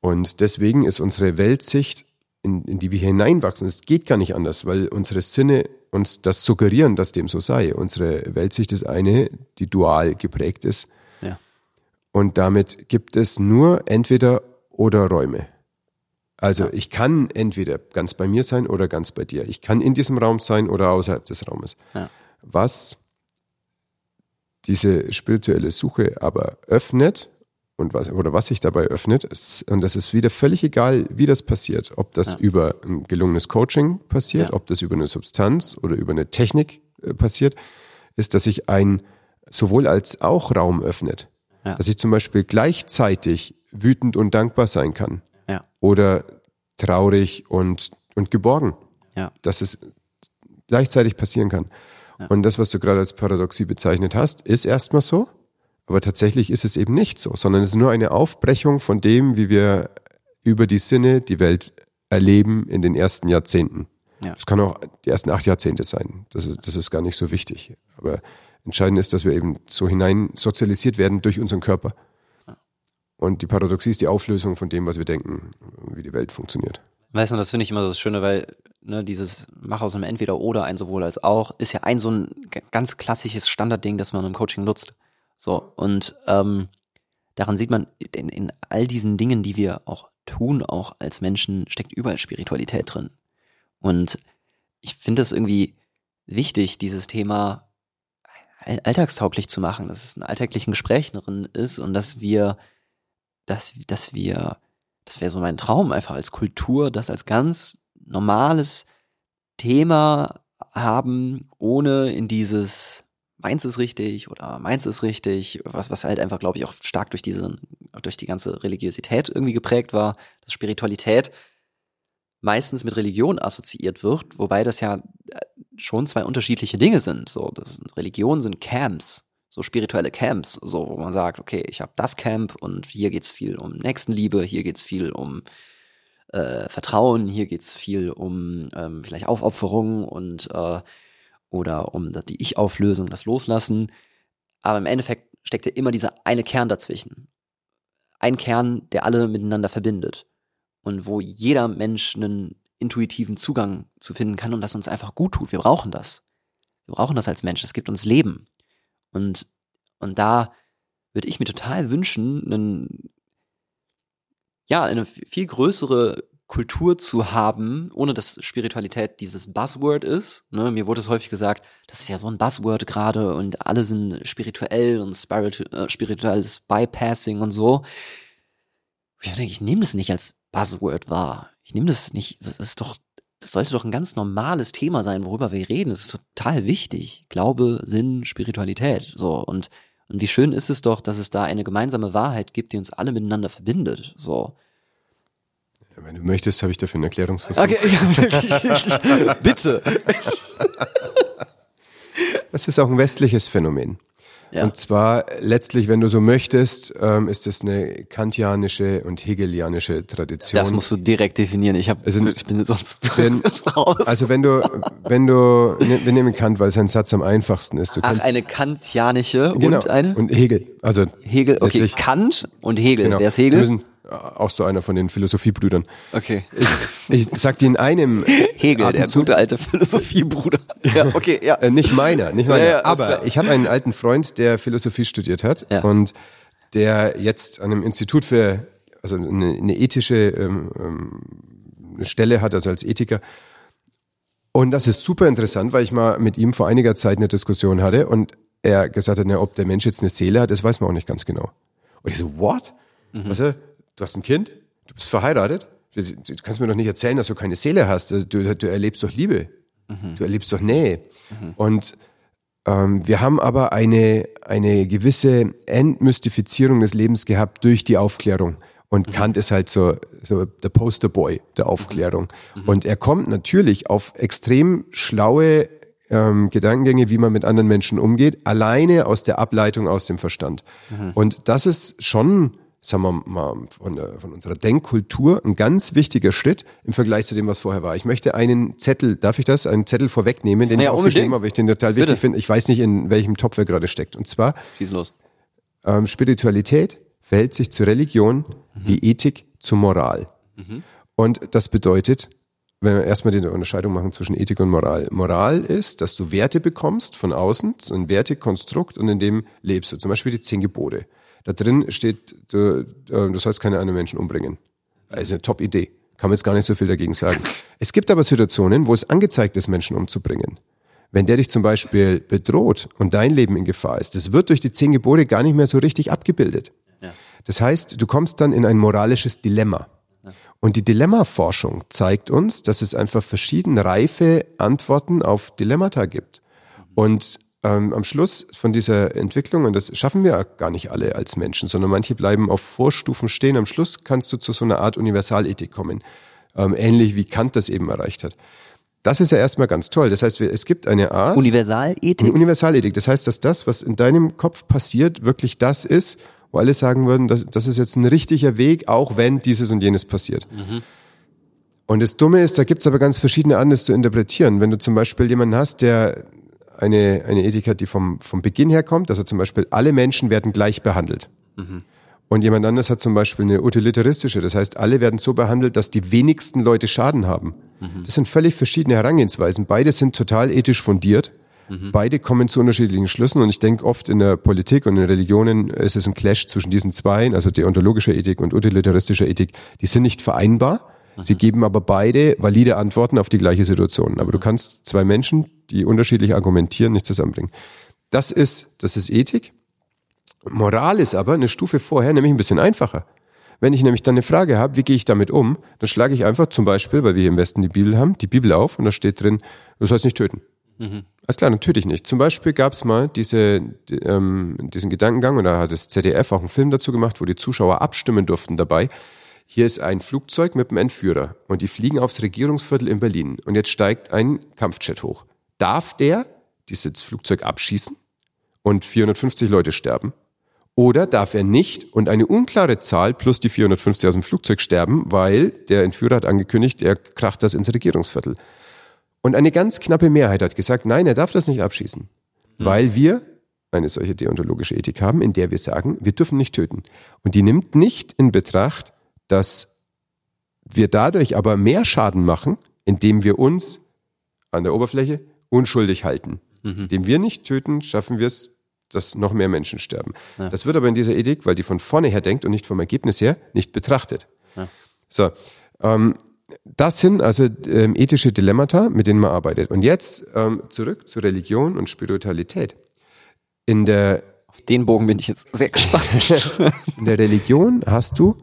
Und deswegen ist unsere Weltsicht, in, in die wir hineinwachsen, es geht gar nicht anders, weil unsere Sinne uns das suggerieren, dass dem so sei. Unsere Weltsicht ist eine, die dual geprägt ist. Ja. Und damit gibt es nur entweder oder Räume. Also ich kann entweder ganz bei mir sein oder ganz bei dir. Ich kann in diesem Raum sein oder außerhalb des Raumes. Ja. Was diese spirituelle Suche aber öffnet und was, oder was sich dabei öffnet, und das ist wieder völlig egal, wie das passiert, ob das Ja. über ein gelungenes Coaching passiert, Ja. ob das über eine Substanz oder über eine Technik äh, passiert, ist, dass sich ein sowohl als auch Raum öffnet. Ja. Dass ich zum Beispiel gleichzeitig wütend und dankbar sein kann oder traurig und, und geborgen. Dass es gleichzeitig passieren kann. Und das, was du gerade als Paradoxie bezeichnet hast, ist erstmal so, aber tatsächlich ist es eben nicht so, sondern es ist nur eine Aufbrechung von dem, wie wir über die Sinne die Welt erleben in den ersten Jahrzehnten. Ja. Das kann auch die ersten acht Jahrzehnte sein. Das ist, das ist gar nicht so wichtig. Aber entscheidend ist, dass wir eben so hinein sozialisiert werden durch unseren Körper. Und die Paradoxie ist die Auflösung von dem, was wir denken, wie die Welt funktioniert. Weißt du, das finde ich immer so das Schöne, weil ne, dieses Mach aus einem Entweder-Oder ein sowohl als auch ist ja ein so ein ganz klassisches Standardding, das man im Coaching nutzt. So, und ähm, daran sieht man, in, in all diesen Dingen, die wir auch tun, auch als Menschen, steckt überall Spiritualität drin. Und ich finde es irgendwie wichtig, dieses Thema all- alltagstauglich zu machen, dass es in alltäglichen Gesprächen drin ist und dass wir, dass, dass wir das wäre so mein Traum, einfach als Kultur, das als ganz normales Thema haben, ohne in dieses meins ist richtig oder meins ist richtig, was, was halt einfach, glaube ich, auch stark durch diese, durch die ganze Religiosität irgendwie geprägt war, dass Spiritualität meistens mit Religion assoziiert wird, wobei das ja äh, schon zwei unterschiedliche Dinge sind. So, das Religion sind Camps, so spirituelle Camps, so wo man sagt, okay, ich habe das Camp und hier geht's viel um Nächstenliebe, hier geht's viel um äh, Vertrauen, hier geht's viel um ähm, vielleicht Aufopferung und äh, oder um die Ich-Auflösung, das Loslassen. Aber im Endeffekt steckt ja immer dieser eine Kern dazwischen. Ein Kern, der alle miteinander verbindet. Und wo jeder Mensch einen intuitiven Zugang zu finden kann und das uns einfach gut tut. Wir brauchen das. Wir brauchen das als Mensch. Es gibt uns Leben. Und, und da würde ich mir total wünschen, einen, ja, eine viel größere Kultur zu haben, ohne dass Spiritualität dieses Buzzword ist. Ne, mir wurde es häufig gesagt, das ist ja so ein Buzzword gerade und alle sind spirituell und spiritu äh, spirituelles Bypassing und so. Ich denke, ich nehme das nicht als Buzzword wahr. Ich nehme das nicht, das ist doch, das sollte doch ein ganz normales Thema sein, worüber wir reden. Das ist total wichtig. Glaube, Sinn, Spiritualität. So, und, und wie schön ist es doch, dass es da eine gemeinsame Wahrheit gibt, die uns alle miteinander verbindet. So. Wenn du möchtest, habe ich dafür einen Erklärungsversuch. Okay, ja, wirklich. Bitte. Das ist auch ein westliches Phänomen. Ja. Und zwar letztlich, wenn du so möchtest, ähm, ist es eine kantianische und hegelianische Tradition. Das musst du direkt definieren. Ich, hab, Also, ich bin sonst, wenn- sonst raus. Also wenn du, wenn du, ne- wir nehmen Kant, weil sein Satz am einfachsten ist. Du Ach, kannst, eine kantianische genau, und eine? und Hegel. Also Hegel, okay, Kant und Hegel. genau. Wer ist Hegel? Auch so einer von den Philosophiebrüdern. Okay. Ich sag dir in einem Hegel, der Atemzug- gute alte Philosophiebruder. Ja, okay, ja. Äh, nicht meiner, nicht meiner. Ja, ja, Aber ich habe einen alten Freund, der Philosophie studiert hat Ja. und der jetzt an einem Institut für, also eine, eine ethische ähm, ähm, Stelle hat, also als Ethiker. Und das ist super interessant, weil ich mal mit ihm vor einiger Zeit eine Diskussion hatte und er gesagt hat, na, ob der Mensch jetzt eine Seele hat, das weiß man auch nicht ganz genau. Und ich so, what? Mhm. Was, du hast ein Kind, du bist verheiratet, du, du, kannst mir doch nicht erzählen, dass du keine Seele hast. Also, du, du erlebst doch Liebe, mhm. du erlebst doch Nähe. Mhm. Und ähm, wir haben aber eine, eine gewisse Entmystifizierung des Lebens gehabt durch die Aufklärung. Und mhm. Kant ist halt so, so der Posterboy der Aufklärung. Mhm. Und er kommt natürlich auf extrem schlaue ähm, Gedankengänge, wie man mit anderen Menschen umgeht, alleine aus der Ableitung aus dem Verstand. Mhm. Und das ist schon, sagen wir mal, von, von, unserer Denkkultur ein ganz wichtiger Schritt im Vergleich zu dem, was vorher war. Ich möchte einen Zettel, darf ich das, einen Zettel vorwegnehmen, den ja, ich aufgeschrieben habe, weil ich den total wichtig finde. Ich weiß nicht, in welchem Topf er gerade steckt. Und zwar Schieß los. Ähm, Spiritualität verhält sich zur Religion mhm. wie Ethik zur Moral. Mhm. Und das bedeutet, wenn wir erstmal die Unterscheidung machen zwischen Ethik und Moral. Moral ist, dass du Werte bekommst von außen, so ein Wertekonstrukt und in dem lebst du. Zum Beispiel die zehn Gebote. Da drin steht, du, äh, du sollst keine anderen Menschen umbringen. Das ist eine Top-Idee. Kann man jetzt gar nicht so viel dagegen sagen. Es gibt aber Situationen, wo es angezeigt ist, Menschen umzubringen. Wenn der dich zum Beispiel bedroht und dein Leben in Gefahr ist, das wird durch die zehn Gebote gar nicht mehr so richtig abgebildet. Das heißt, du kommst dann in ein moralisches Dilemma. Und die Dilemmaforschung zeigt uns, dass es einfach verschiedene reife Antworten auf Dilemmata gibt. Und ähm, am Schluss von dieser Entwicklung, und das schaffen wir gar nicht alle als Menschen, sondern manche bleiben auf Vorstufen stehen, am Schluss kannst du zu so einer Art Universalethik kommen, ähm, ähnlich wie Kant das eben erreicht hat. Das ist ja erstmal ganz toll. Das heißt, es gibt eine Art. Universalethik? Eine Universalethik. Das heißt, dass das, was in deinem Kopf passiert, wirklich das ist, wo alle sagen würden, das, das ist jetzt ein richtiger Weg, auch wenn dieses und jenes passiert. Mhm. Und das Dumme ist, da gibt's aber ganz verschiedene Arten, das zu interpretieren. Wenn du zum Beispiel jemanden hast, der eine, eine Ethik die vom, vom Beginn her kommt, also zum Beispiel alle Menschen werden gleich behandelt. Mhm. Und jemand anderes hat zum Beispiel eine utilitaristische, das heißt, alle werden so behandelt, dass die wenigsten Leute Schaden haben. Mhm. Das sind völlig verschiedene Herangehensweisen. Beide sind total ethisch fundiert. Mhm. Beide kommen zu unterschiedlichen Schlüssen und ich denke oft in der Politik und in Religionen ist es ein Clash zwischen diesen zwei, also deontologische Ethik und utilitaristische Ethik. Die sind nicht vereinbar. Mhm. Sie geben aber beide valide Antworten auf die gleiche Situation. Aber du mhm. kannst zwei Menschen, die unterschiedlich argumentieren, nicht zusammenbringen. Das ist, das ist Ethik. Moral ist aber eine Stufe vorher, nämlich ein bisschen einfacher. Wenn ich nämlich dann eine Frage habe, wie gehe ich damit um, dann schlage ich einfach zum Beispiel, weil wir hier im Westen die Bibel haben, die Bibel auf und da steht drin, du sollst nicht töten. Mhm. Alles klar, natürlich nicht. Zum Beispiel gab es mal diese, die, ähm, diesen Gedankengang und da hat das ZDF auch einen Film dazu gemacht, wo die Zuschauer abstimmen durften dabei. Hier ist ein Flugzeug mit einem Entführer und die fliegen aufs Regierungsviertel in Berlin und jetzt steigt ein Kampfjet hoch. Darf der dieses Flugzeug abschießen und 450 Leute sterben? Oder darf er nicht und eine unklare Zahl plus die 450 aus dem Flugzeug sterben, weil der Entführer hat angekündigt, er kracht das ins Regierungsviertel. Und eine ganz knappe Mehrheit hat gesagt, nein, er darf das nicht abschießen, mhm. weil wir eine solche deontologische Ethik haben, in der wir sagen, wir dürfen nicht töten. Und die nimmt nicht in Betracht, dass wir dadurch aber mehr Schaden machen, indem wir uns an der Oberfläche unschuldig halten. Mhm. Indem wir nicht töten, schaffen wir es, dass noch mehr Menschen sterben. Ja. Das wird aber in dieser Ethik, weil die von vorne her denkt und nicht vom Ergebnis her, nicht betrachtet. Ja. So, ähm, das sind also ähm, ethische Dilemmata, mit denen man arbeitet. Und jetzt ähm, zurück zu Religion und Spiritualität. In der Auf den Bogen bin ich jetzt sehr gespannt. in der Religion hast du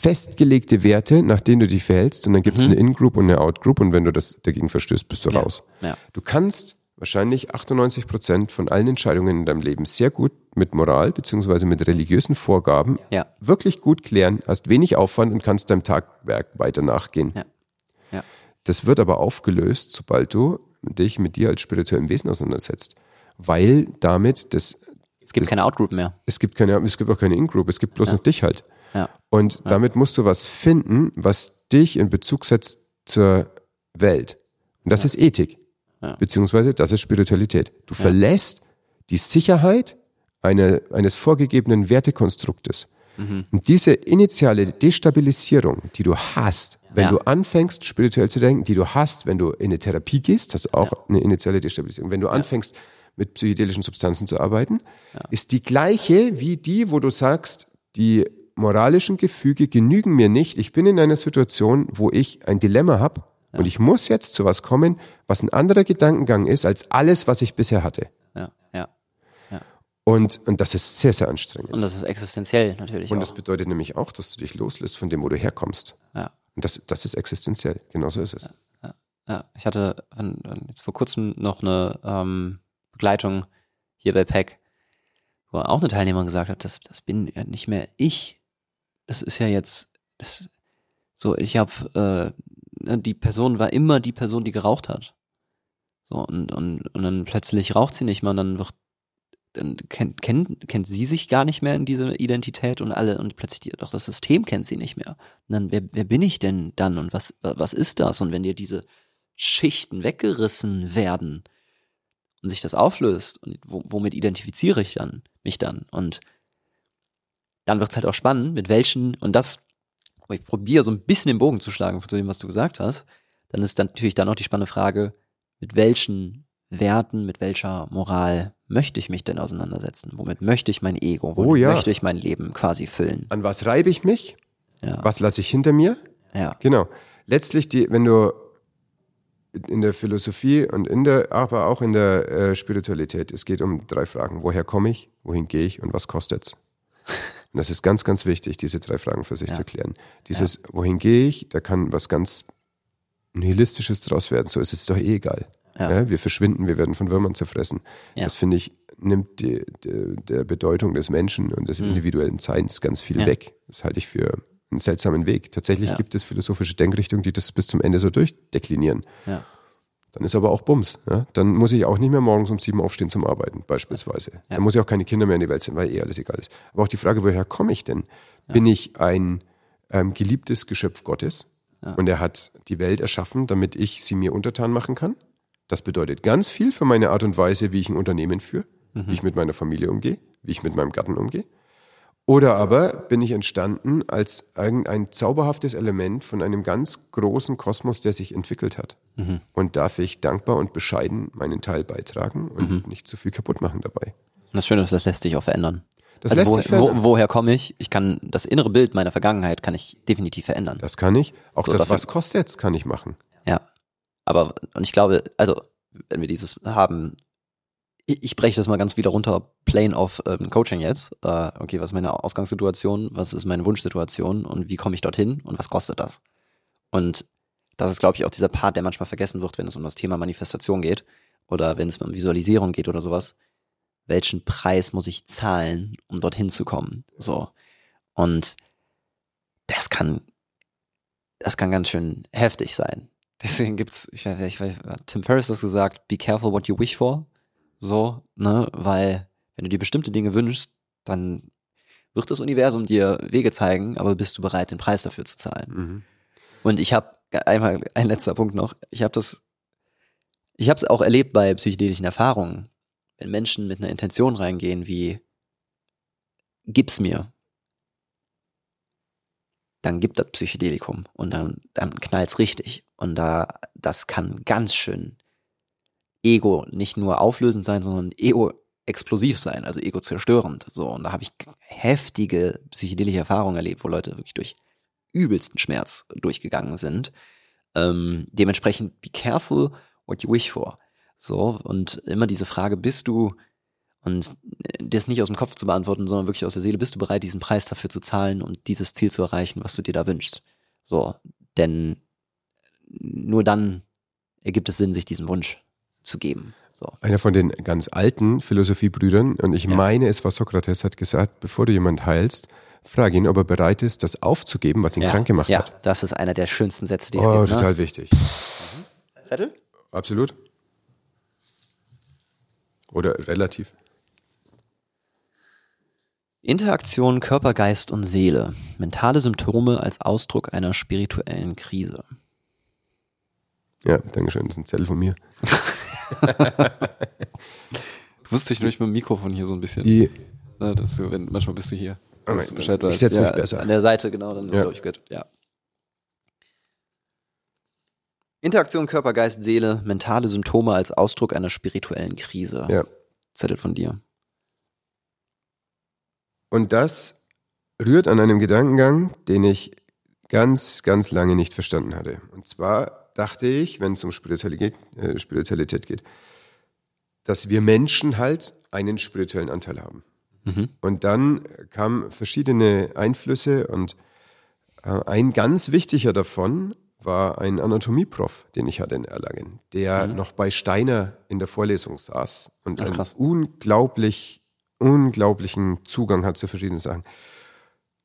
festgelegte Werte, nach denen du dich verhältst, und dann gibt es mhm. eine In-Group und eine Out-Group, und wenn du das dagegen verstößt, bist du ja. raus. Ja. Du kannst wahrscheinlich 98 Prozent von allen Entscheidungen in deinem Leben sehr gut mit Moral beziehungsweise mit religiösen Vorgaben ja. wirklich gut klären, hast wenig Aufwand und kannst deinem Tagwerk weiter nachgehen. Das wird aber aufgelöst, sobald du dich mit dir als spirituellen Wesen auseinandersetzt, weil damit das es gibt das, keine Outgroup mehr. Es gibt keine, es gibt auch keine Ingroup, es gibt bloß noch dich halt. Und damit musst du was finden, was dich in Bezug setzt zur Welt. Und das ist Ethik. Ja. Beziehungsweise das ist Spiritualität. Du ja. verlässt die Sicherheit eine, eines vorgegebenen Wertekonstruktes. Mhm. Und diese initiale Destabilisierung, die du hast, wenn ja. du anfängst, spirituell zu denken, die du hast, wenn du in eine Therapie gehst, hast du auch eine initiale Destabilisierung. Wenn du anfängst, mit psychedelischen Substanzen zu arbeiten, ist die gleiche wie die, wo du sagst, die moralischen Gefüge genügen mir nicht. Ich bin in einer Situation, wo ich ein Dilemma habe ja. Und ich muss jetzt zu was kommen, was ein anderer Gedankengang ist als alles, was ich bisher hatte. Ja, ja. ja. Und, und das ist sehr, sehr anstrengend. Und das ist existenziell natürlich. Und auch. das bedeutet nämlich auch, dass du dich loslässt von dem, wo du herkommst. Ja. Und das, das ist existenziell. Genauso ist es. Ja, ich hatte jetzt vor kurzem noch eine ähm, Begleitung hier bei PEC, wo auch eine Teilnehmerin gesagt hat, das, das bin ja nicht mehr ich. Das ist ja jetzt, das, so, ich habe, äh, die Person war immer die Person, die geraucht hat. So, und, und, und dann plötzlich raucht sie nicht mehr und dann wird, dann kennt, kennt, kennt sie sich gar nicht mehr in diese Identität und alle, und plötzlich doch das System kennt sie nicht mehr. Und dann, wer, wer bin ich denn dann und was, was ist das? Und wenn dir diese Schichten weggerissen werden und sich das auflöst, und wo, womit identifiziere ich dann mich dann? Und dann wird es halt auch spannend, mit welchen, und das, ich probiere so ein bisschen den Bogen zu schlagen zu dem, was du gesagt hast, dann ist dann natürlich dann auch die spannende Frage, mit welchen Werten, mit welcher Moral möchte ich mich denn auseinandersetzen? Womit möchte ich mein Ego, womit Oh ja. möchte ich mein Leben quasi füllen? An was reibe ich mich? Ja, Was lasse ich hinter mir? ja, Genau. Letztlich, die, wenn du in der Philosophie und in der, aber auch in der äh, Spiritualität, es geht um drei Fragen. Woher komme ich? Wohin gehe ich? Und was kostet's? Und das ist ganz, ganz wichtig, diese drei Fragen für sich Ja. zu klären. Dieses, wohin gehe ich? Da kann was ganz Nihilistisches draus werden. So ist es doch eh egal. Ja. Ja, wir verschwinden, wir werden von Würmern zerfressen. Ja. Das finde ich, nimmt die, die, der Bedeutung des Menschen und des individuellen Seins ganz viel Mhm. Ja. weg. Das halte ich für einen seltsamen Weg. Tatsächlich Ja. gibt es philosophische Denkrichtungen, die das bis zum Ende so durchdeklinieren. ja. Dann ist aber auch Bums. Ja? Dann muss ich auch nicht mehr morgens um sieben aufstehen zum Arbeiten, beispielsweise. Dann muss ich auch keine Kinder mehr in die Welt senden, weil eh alles egal ist. Aber auch die Frage, woher komme ich denn? Bin ich ein ähm, geliebtes Geschöpf Gottes und er hat die Welt erschaffen, damit ich sie mir untertan machen kann? Das bedeutet ganz viel für meine Art und Weise, wie ich ein Unternehmen führe, wie ich mit meiner Familie umgehe, wie ich mit meinem Gatten umgehe. Oder aber bin ich entstanden als irgendein zauberhaftes Element von einem ganz großen Kosmos, der sich entwickelt hat. Und darf ich dankbar und bescheiden meinen Teil beitragen und nicht zu viel kaputt machen dabei. Und das Schöne ist, das lässt sich auch verändern. Das also lässt wo, sich verändern. Wo, woher komme ich? Ich kann das innere Bild meiner Vergangenheit kann ich definitiv verändern. Das kann ich. Auch So, das, dafür- was kostet's, kann ich machen. Ja. Aber, und ich glaube, also, wenn wir dieses haben, ich, breche das mal ganz wieder runter, Plane of ähm, Coaching jetzt. Äh, okay, was ist meine Ausgangssituation, was ist meine Wunschsituation und wie komme ich dorthin und was kostet das? Und das ist, glaube ich, auch dieser Part, der manchmal vergessen wird, wenn es um das Thema Manifestation geht oder wenn es um Visualisierung geht oder sowas. Welchen Preis muss ich zahlen, um dorthin zu kommen? So. Und das kann, das kann ganz schön heftig sein. Deswegen gibt's, ich weiß, ich weiß, hat Tim Ferriss das gesagt, be careful what you wish for. So, ne, weil wenn du dir bestimmte Dinge wünschst, dann wird das Universum dir Wege zeigen, aber bist du bereit, den Preis dafür zu zahlen? Mhm. Und ich habe einmal ein letzter Punkt noch. Ich habe das, ich habe es auch erlebt bei psychedelischen Erfahrungen, wenn Menschen mit einer Intention reingehen wie gib's mir, dann gibt das Psychedelikum und dann dann knallt's richtig und da das kann ganz schön Ego nicht nur auflösend sein, sondern Ego explosiv sein, also ego zerstörend. So und da habe ich heftige psychedelische Erfahrungen erlebt, wo Leute wirklich durch übelsten Schmerz durchgegangen sind. Ähm, dementsprechend, be careful what you wish for. So, und immer diese Frage, bist du, und das nicht aus dem Kopf zu beantworten, sondern wirklich aus der Seele, bist du bereit, diesen Preis dafür zu zahlen und dieses Ziel zu erreichen, was du dir da wünschst? So, denn nur dann ergibt es Sinn, sich diesen Wunsch zu geben. So. Einer von den ganz alten Philosophiebrüdern, und ich Ja. meine, es war Sokrates, hat gesagt, bevor du jemand heilst, frage ihn, ob er bereit ist, das aufzugeben, was ihn ja, krank gemacht ja, hat. das ist einer der schönsten Sätze, die es Oh, gibt. Ne? total wichtig. Zettel? Absolut. Oder relativ. Interaktion Körper, Geist und Seele. Mentale Symptome als Ausdruck einer spirituellen Krise. Ja, Dankeschön, das ist ein Zettel von mir. Wusste ich nur nicht mit dem Mikrofon hier so ein bisschen. Die, Ne, dass du, wenn, manchmal bist du hier. Oh du mein ich weißt. setz mich ja, besser. An der Seite, genau, dann ist Ja. glaube ich gut. Ja. Interaktion Körper, Geist, Seele, mentale Symptome als Ausdruck einer spirituellen Krise. ja. Zettel von dir. Und das rührt an einem Gedankengang, den ich ganz, ganz lange nicht verstanden hatte. Und zwar dachte ich, wenn es um Spiritualität, äh, Spiritualität geht, dass wir Menschen halt einen spirituellen Anteil haben. Und dann kamen verschiedene Einflüsse und äh, ein ganz wichtiger davon war ein Anatomieprof, den ich hatte in Erlangen, der noch bei Steiner in der Vorlesung saß und Ach, einen unglaublich, unglaublichen Zugang hat zu verschiedenen Sachen.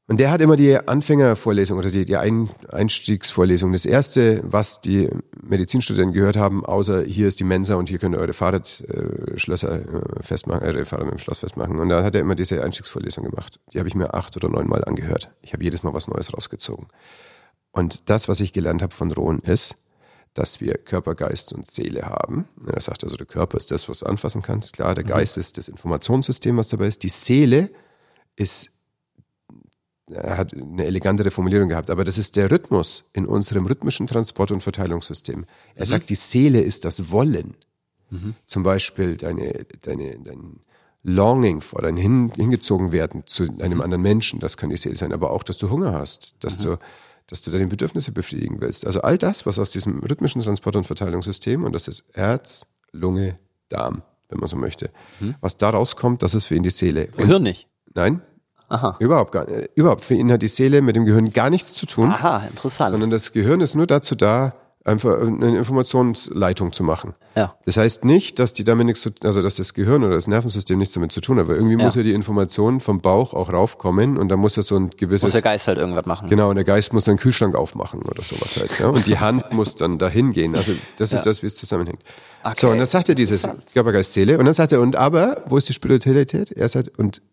Und der hat immer die Anfängervorlesung oder die, die Ein Einstiegsvorlesung. Das erste, was die Medizinstudenten gehört haben, außer hier ist die Mensa und hier könnt ihr eure Fahrradschlösser äh, festmachen, äh, eure Fahrrad mit dem Schloss festmachen. Und da hat er immer diese Einstiegsvorlesung gemacht. Die habe ich mir acht oder neunmal angehört. Ich habe jedes Mal was Neues rausgezogen. Und das, was ich gelernt habe von Rohn, ist, dass wir Körper, Geist und Seele haben. Er sagt also, der Körper ist das, was du anfassen kannst. Klar, der Geist ist das Informationssystem, was dabei ist. Die Seele ist er hat eine elegantere Formulierung gehabt, aber das ist der Rhythmus in unserem rhythmischen Transport- und Verteilungssystem. Er sagt, die Seele ist das Wollen. Zum Beispiel deine, deine, dein Longing vor, dein Hin, hingezogen werden zu einem anderen Menschen, das kann die Seele sein, aber auch, dass du Hunger hast, dass du, dass du deine Bedürfnisse befriedigen willst. Also all das, was aus diesem rhythmischen Transport- und Verteilungssystem, und das ist Herz, Lunge, Darm, wenn man so möchte, was da rauskommt, das ist für ihn die Seele. Gehirn nicht. nein, Aha. Überhaupt gar nicht. Überhaupt. Für ihn hat die Seele mit dem Gehirn gar nichts zu tun, Aha, interessant. sondern das Gehirn ist nur dazu da, einfach eine Informationsleitung zu machen. Ja. Das heißt nicht, dass die damit nichts zu, also dass das Gehirn oder das Nervensystem nichts damit zu tun hat, aber irgendwie Ja. muss ja die Information vom Bauch auch raufkommen und da muss ja so ein gewisses Muss der Geist halt irgendwas machen. Genau, und der Geist muss dann Kühlschrank aufmachen oder sowas halt. Ja? Und die Hand muss dann dahin gehen. Also das ist das, wie es zusammenhängt. So, und dann sagt er dieses Körper, Geist, Seele. Und dann sagt er, und aber, wo ist die Spiritualität? Er sagt, und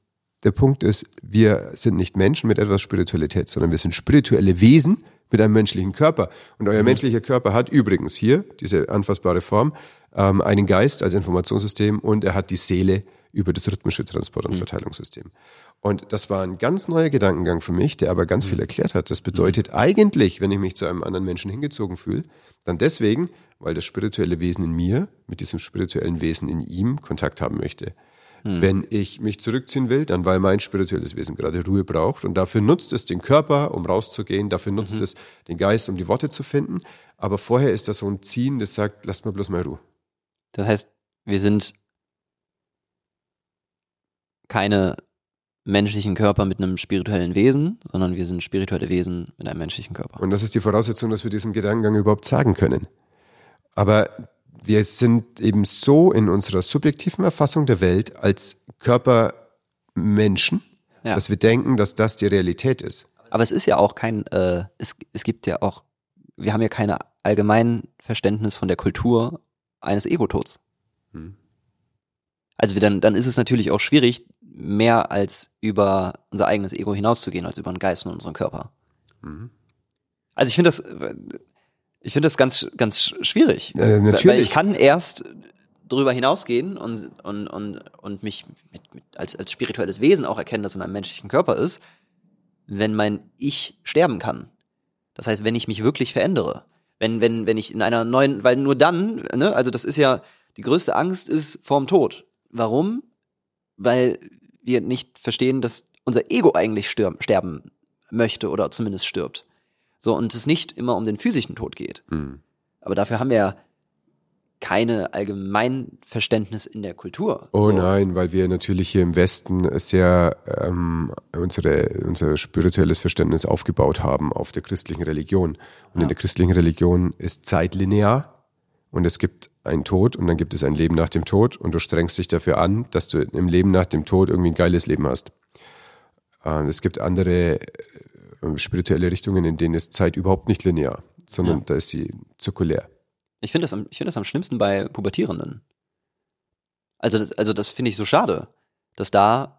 der Punkt ist, wir sind nicht Menschen mit etwas Spiritualität, sondern wir sind spirituelle Wesen mit einem menschlichen Körper. Und euer menschlicher Körper hat übrigens hier, diese anfassbare Form, ähm, einen Geist als Informationssystem und er hat die Seele über das rhythmische Transport- und Verteilungssystem. Und das war ein ganz neuer Gedankengang für mich, der aber ganz viel erklärt hat. Das bedeutet eigentlich, wenn ich mich zu einem anderen Menschen hingezogen fühle, dann deswegen, weil das spirituelle Wesen in mir mit diesem spirituellen Wesen in ihm Kontakt haben möchte. Wenn ich mich zurückziehen will, dann weil mein spirituelles Wesen gerade Ruhe braucht und dafür nutzt es den Körper, um rauszugehen, dafür nutzt es den Geist, um die Worte zu finden. Aber vorher ist das so ein Ziehen, das sagt, lasst mal bloß mal Ruhe. Das heißt, wir sind keine menschlichen Körper mit einem spirituellen Wesen, sondern wir sind spirituelle Wesen mit einem menschlichen Körper. Und das ist die Voraussetzung, dass wir diesen Gedankengang überhaupt sagen können. Aber wir sind eben so in unserer subjektiven Erfassung der Welt als Körpermenschen, Ja. dass wir denken, dass das die Realität ist. Aber es ist ja auch kein, äh, es, es gibt ja auch, wir haben ja kein allgemein Verständnis von der Kultur eines Egotods. Hm. Also dann, dann ist es natürlich auch schwierig, mehr als über unser eigenes Ego hinauszugehen, als über den Geist und unseren Körper. Mhm. Also ich finde das, ich finde das ganz, ganz schwierig. Äh, natürlich. Weil ich kann erst darüber hinausgehen und, und, und, und mich mit, mit, als, als spirituelles Wesen auch erkennen, dass in einem menschlichen Körper ist, wenn mein Ich sterben kann. Das heißt, wenn ich mich wirklich verändere. Wenn, wenn, wenn ich in einer neuen, weil nur dann, ne, also das ist ja, die größte Angst ist vorm Tod. Warum? Weil wir nicht verstehen, dass unser Ego eigentlich stirb, sterben möchte oder zumindest stirbt. So, und es nicht immer um den physischen Tod geht. Hm. Aber dafür haben wir ja keine Allgemeinverständnis in der Kultur. Oh so. nein, weil wir natürlich hier im Westen sehr ähm, unsere, unser spirituelles Verständnis aufgebaut haben auf der christlichen Religion. Und in der christlichen Religion ist Zeit linear und es gibt einen Tod und dann gibt es ein Leben nach dem Tod und du strengst dich dafür an, dass du im Leben nach dem Tod irgendwie ein geiles Leben hast. Äh, es gibt andere spirituelle Richtungen, in denen ist Zeit überhaupt nicht linear, sondern Ja. da ist sie zirkulär. Ich finde das, am- ich finde das am schlimmsten bei Pubertierenden. Also das, also das finde ich so schade, dass da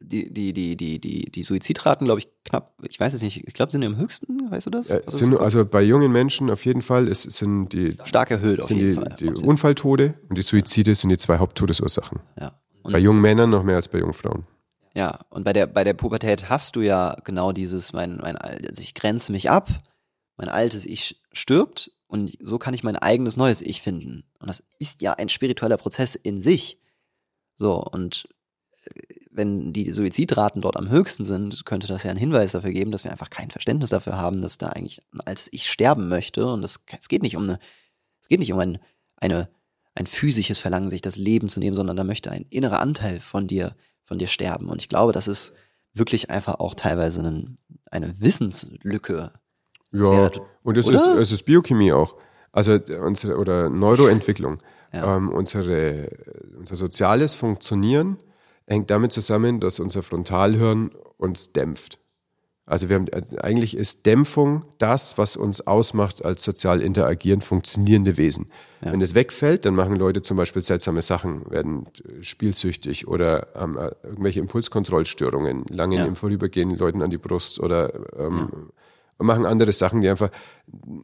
die, die, die, die, die, die Suizidraten, glaube ich, knapp, ich weiß es nicht, ich glaube, sind die am höchsten, weißt du das? Äh, Also sind, so also bei jungen Menschen auf jeden Fall ist, sind die stark erhöht auf jeden die, Fall. die Unfalltode und die Suizide sind die zwei Haupttodesursachen. ja. Bei jungen Männern noch mehr als bei jungen Frauen. Ja, und bei der, bei der Pubertät hast du ja genau dieses, mein, mein, Al- also ich grenze mich ab, mein altes Ich stirbt und so kann ich mein eigenes neues Ich finden. Und das ist ja ein spiritueller Prozess in sich. So, und äh, wenn die Suizidraten dort am höchsten sind, könnte das ja einen Hinweis dafür geben, dass wir einfach kein Verständnis dafür haben, dass da eigentlich altes Ich sterben möchte. Und das, es geht nicht um eine, es geht nicht um ein, eine, ein physisches Verlangen, sich das Leben zu nehmen, sondern da möchte ein innerer Anteil von dir, von dir sterben. Und ich glaube, das ist wirklich einfach auch teilweise einen, eine Wissenslücke. Das Ja, wäre- und es ist, es ist Biochemie auch. Also äh, unsere oder Neuroentwicklung. Ja. Ähm, unsere, unser soziales Funktionieren hängt damit zusammen, dass unser Frontalhirn uns dämpft. Also wir haben äh, eigentlich ist Dämpfung das, was uns ausmacht als sozial interagierend funktionierende Wesen. Wenn es wegfällt, dann machen Leute zum Beispiel seltsame Sachen, werden äh, spielsüchtig oder haben äh, irgendwelche Impulskontrollstörungen, langen Ja. im Vorübergehen Leuten an die Brust oder ähm, und machen andere Sachen, die einfach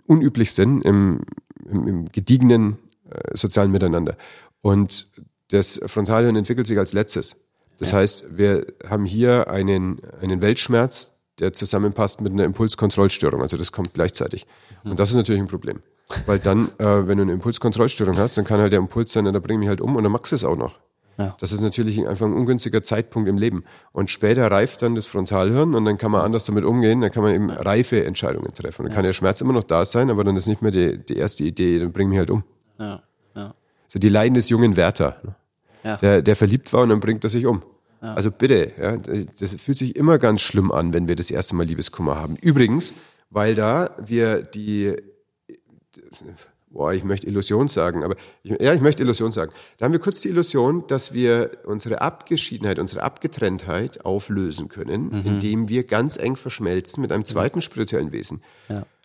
unüblich sind im, im, im gediegenen äh, sozialen Miteinander. Und das Frontalhirn entwickelt sich als letztes. Das heißt, wir haben hier einen, einen Weltschmerz, der zusammenpasst mit einer Impulskontrollstörung. Also das kommt gleichzeitig. Und das ist natürlich ein Problem. Weil dann, äh, wenn du eine Impulskontrollstörung hast, dann kann halt der Impuls sein, na, da bring mich halt um und dann magst du es auch noch. Ja. Das ist natürlich einfach ein ungünstiger Zeitpunkt im Leben. Und später reift dann das Frontalhirn und dann kann man anders damit umgehen, dann kann man eben reife Entscheidungen treffen. Dann kann der Schmerz immer noch da sein, aber dann ist nicht mehr die, die erste Idee, dann bring mich halt um. Ja, ja. So die Leiden des jungen Werther, ne? Ja. der, der verliebt war und dann bringt er sich um. Also bitte, ja, das fühlt sich immer ganz schlimm an, wenn wir das erste Mal Liebeskummer haben. Übrigens, weil da wir die, boah, ich möchte Illusion sagen, aber ich, ja, ich möchte Illusion sagen. Da haben wir kurz die Illusion, dass wir unsere Abgeschiedenheit, unsere Abgetrenntheit auflösen können, indem wir ganz eng verschmelzen mit einem zweiten spirituellen Wesen.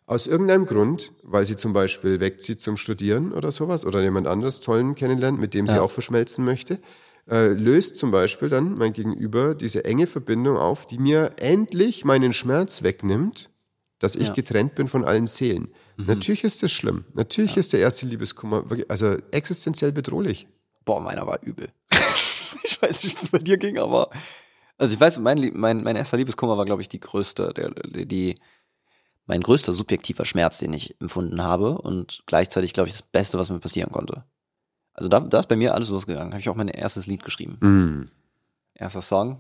Aus irgendeinem Grund, weil sie zum Beispiel wegzieht zum Studieren oder sowas oder jemand anderes Tollen kennenlernt, mit dem sie auch verschmelzen möchte, äh, löst zum Beispiel dann mein Gegenüber diese enge Verbindung auf, die mir endlich meinen Schmerz wegnimmt, dass ich Ja. getrennt bin von allen Seelen. Natürlich ist das schlimm. Natürlich ist der erste Liebeskummer wirklich, also existenziell bedrohlich. Boah, meiner war übel. ich weiß nicht, wie es bei dir ging, aber. Also ich weiß, mein, mein, mein erster Liebeskummer war, glaube ich, die größte, der, die, die, mein größter subjektiver Schmerz, den ich empfunden habe und gleichzeitig, glaube ich, das Beste, was mir passieren konnte. Also da, da ist bei mir alles losgegangen. Habe ich auch mein erstes Lied geschrieben. Mhm. Erster Song.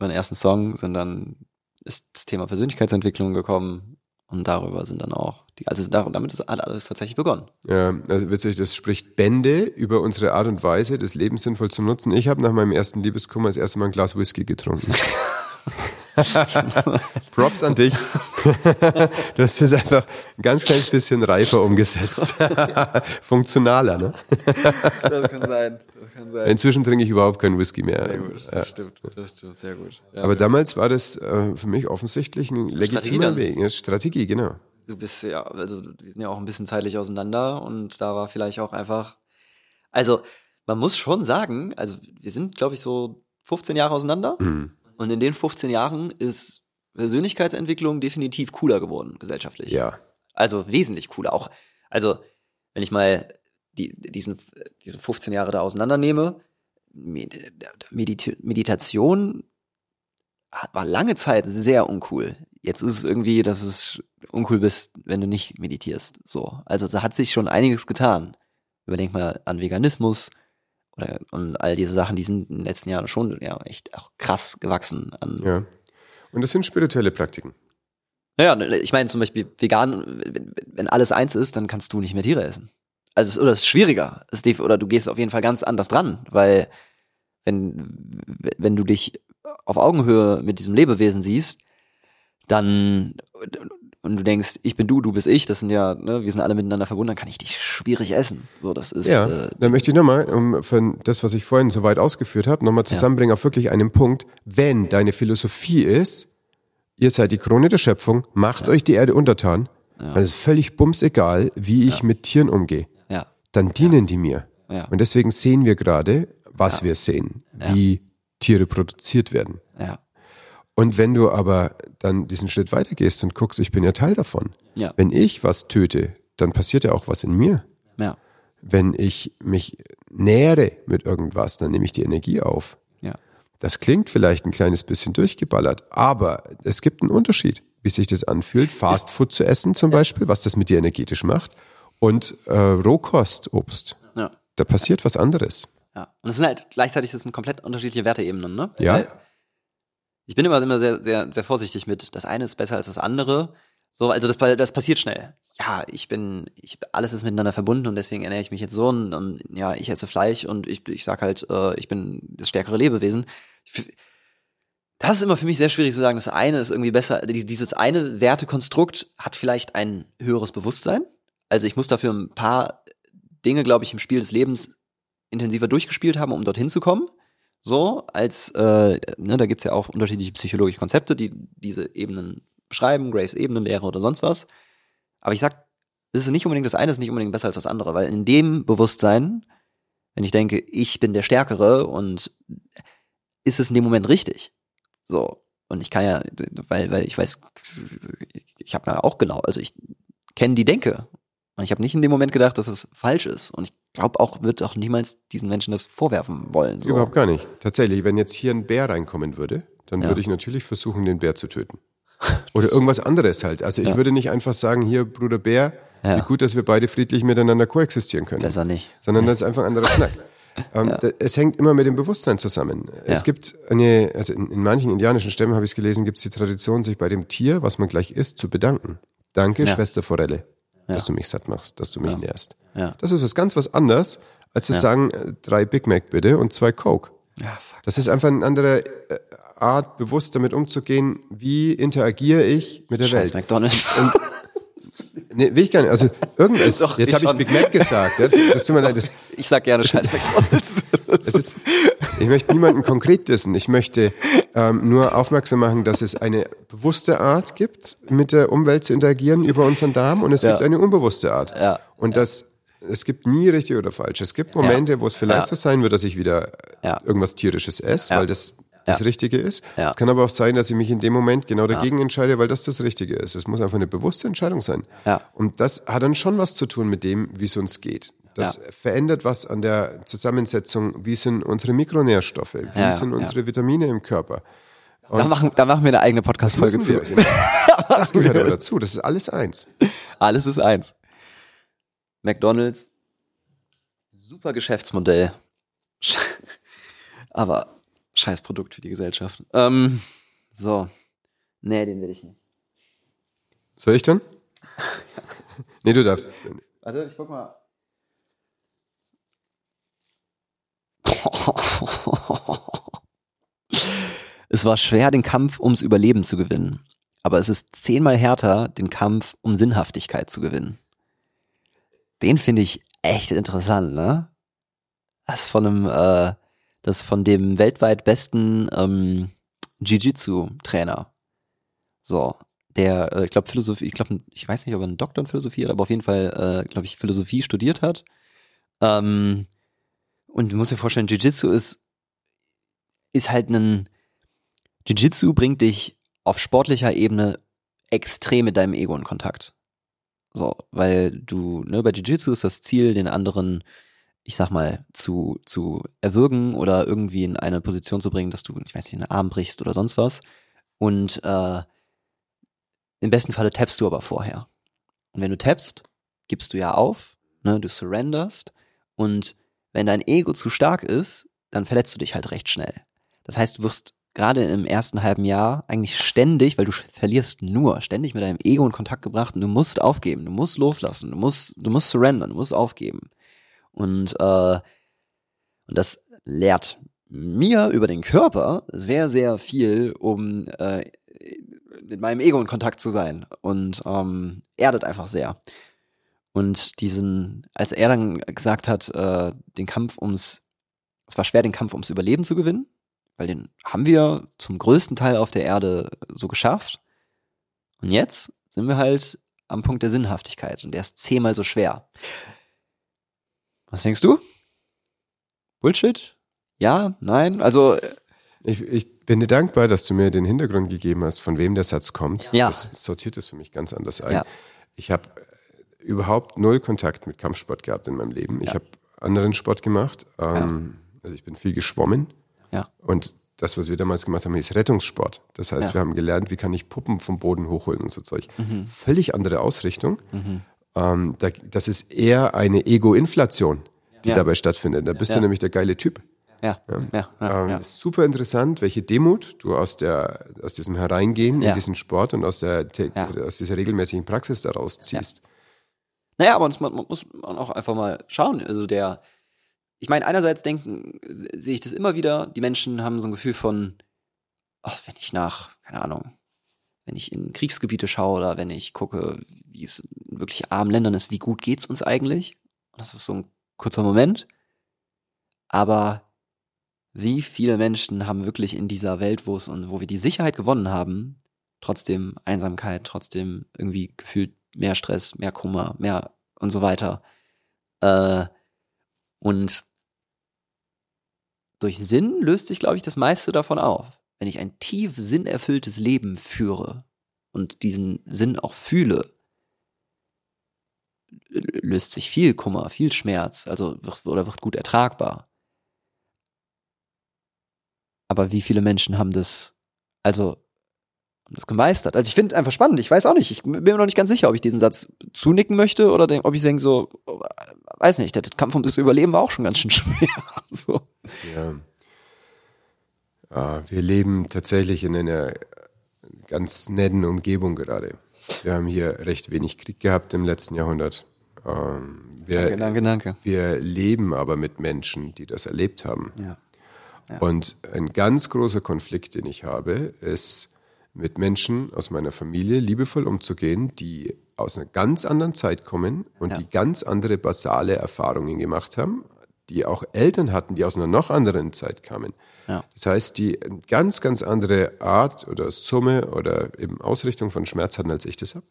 Den ersten Song sind dann ist das Thema Persönlichkeitsentwicklung gekommen und darüber sind dann auch die, also damit ist alles tatsächlich begonnen. Ja, also witzig, das spricht Bände über unsere Art und Weise, das Leben sinnvoll zu nutzen. Ich habe nach meinem ersten Liebeskummer das erste Mal ein Glas Whisky getrunken. Props an dich. Du hast es einfach ein ganz kleines bisschen reifer umgesetzt. Funktionaler, ne? Das kann sein. Das kann sein. Inzwischen trinke ich überhaupt keinen Whisky mehr. Sehr gut, das stimmt, das stimmt, sehr gut. Ja, Aber damals war das äh, für mich offensichtlich ein legitimer. Weg. Ja, Strategie, genau. du bist ja, also wir sind ja auch ein bisschen zeitlich auseinander und da war vielleicht auch einfach, also man muss schon sagen, also wir sind, glaube ich, so 15 Jahre auseinander Mhm. Und in den 15 Jahren ist Persönlichkeitsentwicklung definitiv cooler geworden, gesellschaftlich. Ja. Also wesentlich cooler. Auch, also, wenn ich mal die, diesen, diese 15 Jahre da auseinandernehme, Med- Medit Meditation war lange Zeit sehr uncool. Jetzt ist es irgendwie, dass es uncool bist, wenn du nicht meditierst. So. Also da hat sich schon einiges getan. Überdenk mal an Veganismus oder und all diese Sachen, die sind in den letzten Jahren schon ja echt auch krass gewachsen an ja. Und das sind spirituelle Praktiken. naja, ich meine zum Beispiel vegan, wenn, alles eins ist, dann kannst du nicht mehr Tiere essen. Also es, oder es ist schwieriger. Oder du gehst auf jeden Fall ganz anders dran, weil wenn, wenn du dich auf Augenhöhe mit diesem Lebewesen siehst, dann und du denkst, ich bin du, du bist ich, das sind ja, ne, wir sind alle miteinander verbunden, dann kann ich dich schwierig essen. So, das ist Ja, äh, dann möchte ich nochmal, um von das, was ich vorhin so weit ausgeführt habe, nochmal zusammenbringen auf wirklich einen Punkt. Wenn deine Philosophie ist, ihr seid die Krone der Schöpfung, macht euch die Erde untertan, dann ist völlig bumsegal, wie ich mit Tieren umgehe. ja, Dann dienen die mir. Ja. Und deswegen sehen wir gerade, was wir sehen, wie Tiere produziert werden. ja, Und wenn du aber dann diesen Schritt weitergehst und guckst, ich bin ja Teil davon. Ja. Wenn ich was töte, dann passiert ja auch was in mir ja, wenn ich mich nähere mit irgendwas, dann nehme ich die Energie auf. ja, Das klingt vielleicht ein kleines bisschen durchgeballert, aber es gibt einen Unterschied, wie sich das anfühlt, Fast Food zu essen zum Beispiel, was das mit dir energetisch macht, und äh, Rohkostobst. ja. Da passiert was anderes. Ja. Und es sind halt gleichzeitig das sind komplett unterschiedliche Werteebenen, ne? Ja. Weil ich bin immer, immer sehr, sehr, sehr vorsichtig mit, das eine ist besser als das andere, So, also das, das passiert schnell. Ja, ich bin, ich, alles ist miteinander verbunden und deswegen ernähre ich mich jetzt so und, und ja, ich esse Fleisch und ich, ich sag halt, äh, ich bin das stärkere Lebewesen. Das ist immer für mich sehr schwierig zu sagen. Das eine ist irgendwie besser. Dieses eine Wertekonstrukt hat vielleicht ein höheres Bewusstsein. Also ich muss dafür ein paar Dinge, glaube ich, im Spiel des Lebens intensiver durchgespielt haben, um dorthin zu kommen. So, als, äh, ne, da gibt's ja auch unterschiedliche psychologische Konzepte, die diese Ebenen beschreiben, Graves Ebenenlehre oder sonst was. Aber ich sag, es ist nicht unbedingt das eine, ist nicht unbedingt besser als das andere, weil in dem Bewusstsein, wenn ich denke, ich bin der Stärkere und ist es in dem Moment richtig. So. Und ich kann ja, weil, weil ich weiß, ich habe ja auch genau, also ich kenne die Denke. Und ich habe nicht in dem Moment gedacht, dass es falsch ist. Und ich glaube auch, wird auch niemals diesen Menschen das vorwerfen wollen. So. Überhaupt gar nicht. Tatsächlich, wenn jetzt hier ein Bär reinkommen würde, dann ja. würde ich natürlich versuchen, den Bär zu töten. Oder irgendwas anderes halt. Also ich ja. würde nicht einfach sagen, hier, Bruder Bär, ja. wie gut, dass wir beide friedlich miteinander koexistieren können. Besser nicht. Sondern das ist einfach ein anderer Schnack. Ähm, ja. Es hängt immer mit dem Bewusstsein zusammen. Es gibt eine, also in, in manchen indianischen Stämmen habe ich es gelesen, gibt es die Tradition, sich bei dem Tier, was man gleich isst, zu bedanken. Danke, Schwester Forelle, dass du mich satt machst, dass du mich nährst. Das ist was ganz was anderes, als zu sagen, äh, drei Big Mac bitte und zwei Coke. Das ist einfach eine andere äh, Art, bewusst damit umzugehen, wie interagiere ich mit der Scheiß Welt. McDonalds. Und, nee, will ich gar nicht. Also irgendwas. Doch, jetzt habe ich Big Mac gesagt. Das, das tut mir leid. Das, ich sag gerne Scheiß McDonalds. Ist, ich möchte niemanden konkret dissen. Ich möchte ähm, nur aufmerksam machen, dass es eine bewusste Art gibt, mit der Umwelt zu interagieren über unseren Darm und es ja. gibt eine unbewusste Art. Ja. Und das es gibt nie richtig oder falsch. Es gibt Momente, ja. wo es vielleicht ja. so sein wird, dass ich wieder ja. irgendwas tierisches esse, weil das das. Richtige ist. Es kann aber auch sein, dass ich mich in dem Moment genau dagegen entscheide, weil das das Richtige ist. Es muss einfach eine bewusste Entscheidung sein. Und das hat dann schon was zu tun mit dem, wie es uns geht. Das verändert was an der Zusammensetzung, wie sind unsere Mikronährstoffe, wie sind unsere Vitamine im Körper. da machen, da machen wir eine eigene Podcast-Folge zu. Genau. Das gehört aber dazu. Das ist alles eins. Alles ist eins. McDonalds, super Geschäftsmodell. aber Scheiß Produkt für die Gesellschaft. Ähm, so. Nee, den will ich nicht. Soll ich dann? nee, du darfst. Warte, ich guck mal. Es war schwer, den Kampf ums Überleben zu gewinnen. Aber es ist zehnmal härter, den Kampf um Sinnhaftigkeit zu gewinnen. Den finde ich echt interessant, ne? Das ist von einem äh, das von dem weltweit besten ähm, Jiu-Jitsu-Trainer. So, der, äh, ich glaube, Philosophie, ich glaube, ich weiß nicht, ob er einen Doktor in Philosophie hat, aber auf jeden Fall, äh, glaube ich, Philosophie studiert hat. Ähm, und du musst dir vorstellen, Jiu-Jitsu ist, ist halt ein, Jiu-Jitsu bringt dich auf sportlicher Ebene extrem mit deinem Ego in Kontakt. So, weil du, ne, bei Jiu-Jitsu ist das Ziel, den anderen ich sag mal, zu, zu erwürgen oder irgendwie in eine Position zu bringen, dass du, ich weiß nicht, einen Arm brichst oder sonst was. Und äh, im besten Falle tappst du aber vorher. Und wenn du tappst, gibst du ja auf, ne, du surrenderst. Und wenn dein Ego zu stark ist, dann verletzt du dich halt recht schnell. Das heißt, du wirst gerade im ersten halben Jahr eigentlich ständig, weil du verlierst nur, ständig mit deinem Ego in Kontakt gebracht und du musst aufgeben, du musst loslassen, du musst, du musst surrendern, du musst aufgeben. Und, äh, und das lehrt mir über den Körper sehr, sehr viel, um äh, mit meinem Ego in Kontakt zu sein. Und ähm, erdet einfach sehr. Und diesen, als er dann gesagt hat, äh, den Kampf ums, es war schwer, den Kampf ums Überleben zu gewinnen, weil den haben wir zum größten Teil auf der Erde so geschafft. Und jetzt sind wir halt am Punkt der Sinnhaftigkeit und der ist zehnmal so schwer. Was denkst du? Bullshit? Ja? Nein? Also. Äh, ich, ich bin dir dankbar, dass du mir den Hintergrund gegeben hast, von wem der Satz kommt. Ja. Das sortiert es für mich ganz anders ein. Ja. Ich habe überhaupt null Kontakt mit Kampfsport gehabt in meinem Leben. Ich habe anderen Sport gemacht. Ähm, ja. Also ich bin viel geschwommen. Ja. Und das, was wir damals gemacht haben, ist Rettungssport. Das heißt, ja. wir haben gelernt, wie kann ich Puppen vom Boden hochholen und so Zeug. Mhm. Völlig andere Ausrichtung. Mhm. Ähm, da, das ist eher eine Ego-Inflation, die dabei stattfindet. Da bist du nämlich der geile Typ. Ja, ja, ähm, ja. super interessant, welche Demut du aus, der, aus diesem Hereingehen in diesen Sport und aus, der, aus dieser regelmäßigen Praxis daraus ziehst. Naja, aber man, man muss man auch einfach mal schauen. Also der, ich meine, einerseits denken, se- sehe ich das immer wieder, die Menschen haben so ein Gefühl von, ach, wenn ich nach, keine Ahnung, wenn ich in Kriegsgebiete schaue oder wenn ich gucke, wie es in wirklich armen Ländern ist, wie gut geht's uns eigentlich? Das ist so ein kurzer Moment. Aber wie viele Menschen haben wirklich in dieser Welt, wo es und wo wir die Sicherheit gewonnen haben, trotzdem Einsamkeit, trotzdem irgendwie gefühlt mehr Stress, mehr Kummer, mehr und so weiter. Äh, und durch Sinn löst sich, glaube ich, das meiste davon auf. Wenn ich ein tief sinnerfülltes Leben führe und diesen Sinn auch fühle, löst sich viel Kummer, viel Schmerz, also wird, oder wird gut ertragbar. Aber wie viele Menschen haben das, also das gemeistert? Also ich finde einfach spannend. Ich weiß auch nicht. Ich bin mir noch nicht ganz sicher, ob ich diesen Satz zunicken möchte oder denk, ob ich denke so, oh, weiß nicht, der Kampf um das Überleben war auch schon ganz schön schwer. so. Ja. Ah, wir leben tatsächlich in einer ganz netten Umgebung gerade. Wir haben hier recht wenig Krieg gehabt im letzten Jahrhundert. Ähm, wir, Danke, danke, danke. wir leben aber mit Menschen, die das erlebt haben. Ja. Ja. Und ein ganz großer Konflikt, den ich habe, ist mit Menschen aus meiner Familie liebevoll umzugehen, die aus einer ganz anderen Zeit kommen und Ja. die ganz andere basale Erfahrungen gemacht haben, die auch Eltern hatten, die aus einer noch anderen Zeit kamen. Ja. Das heißt, die eine ganz, ganz andere Art oder Summe oder eben Ausrichtung von Schmerz hatten, als ich das habe.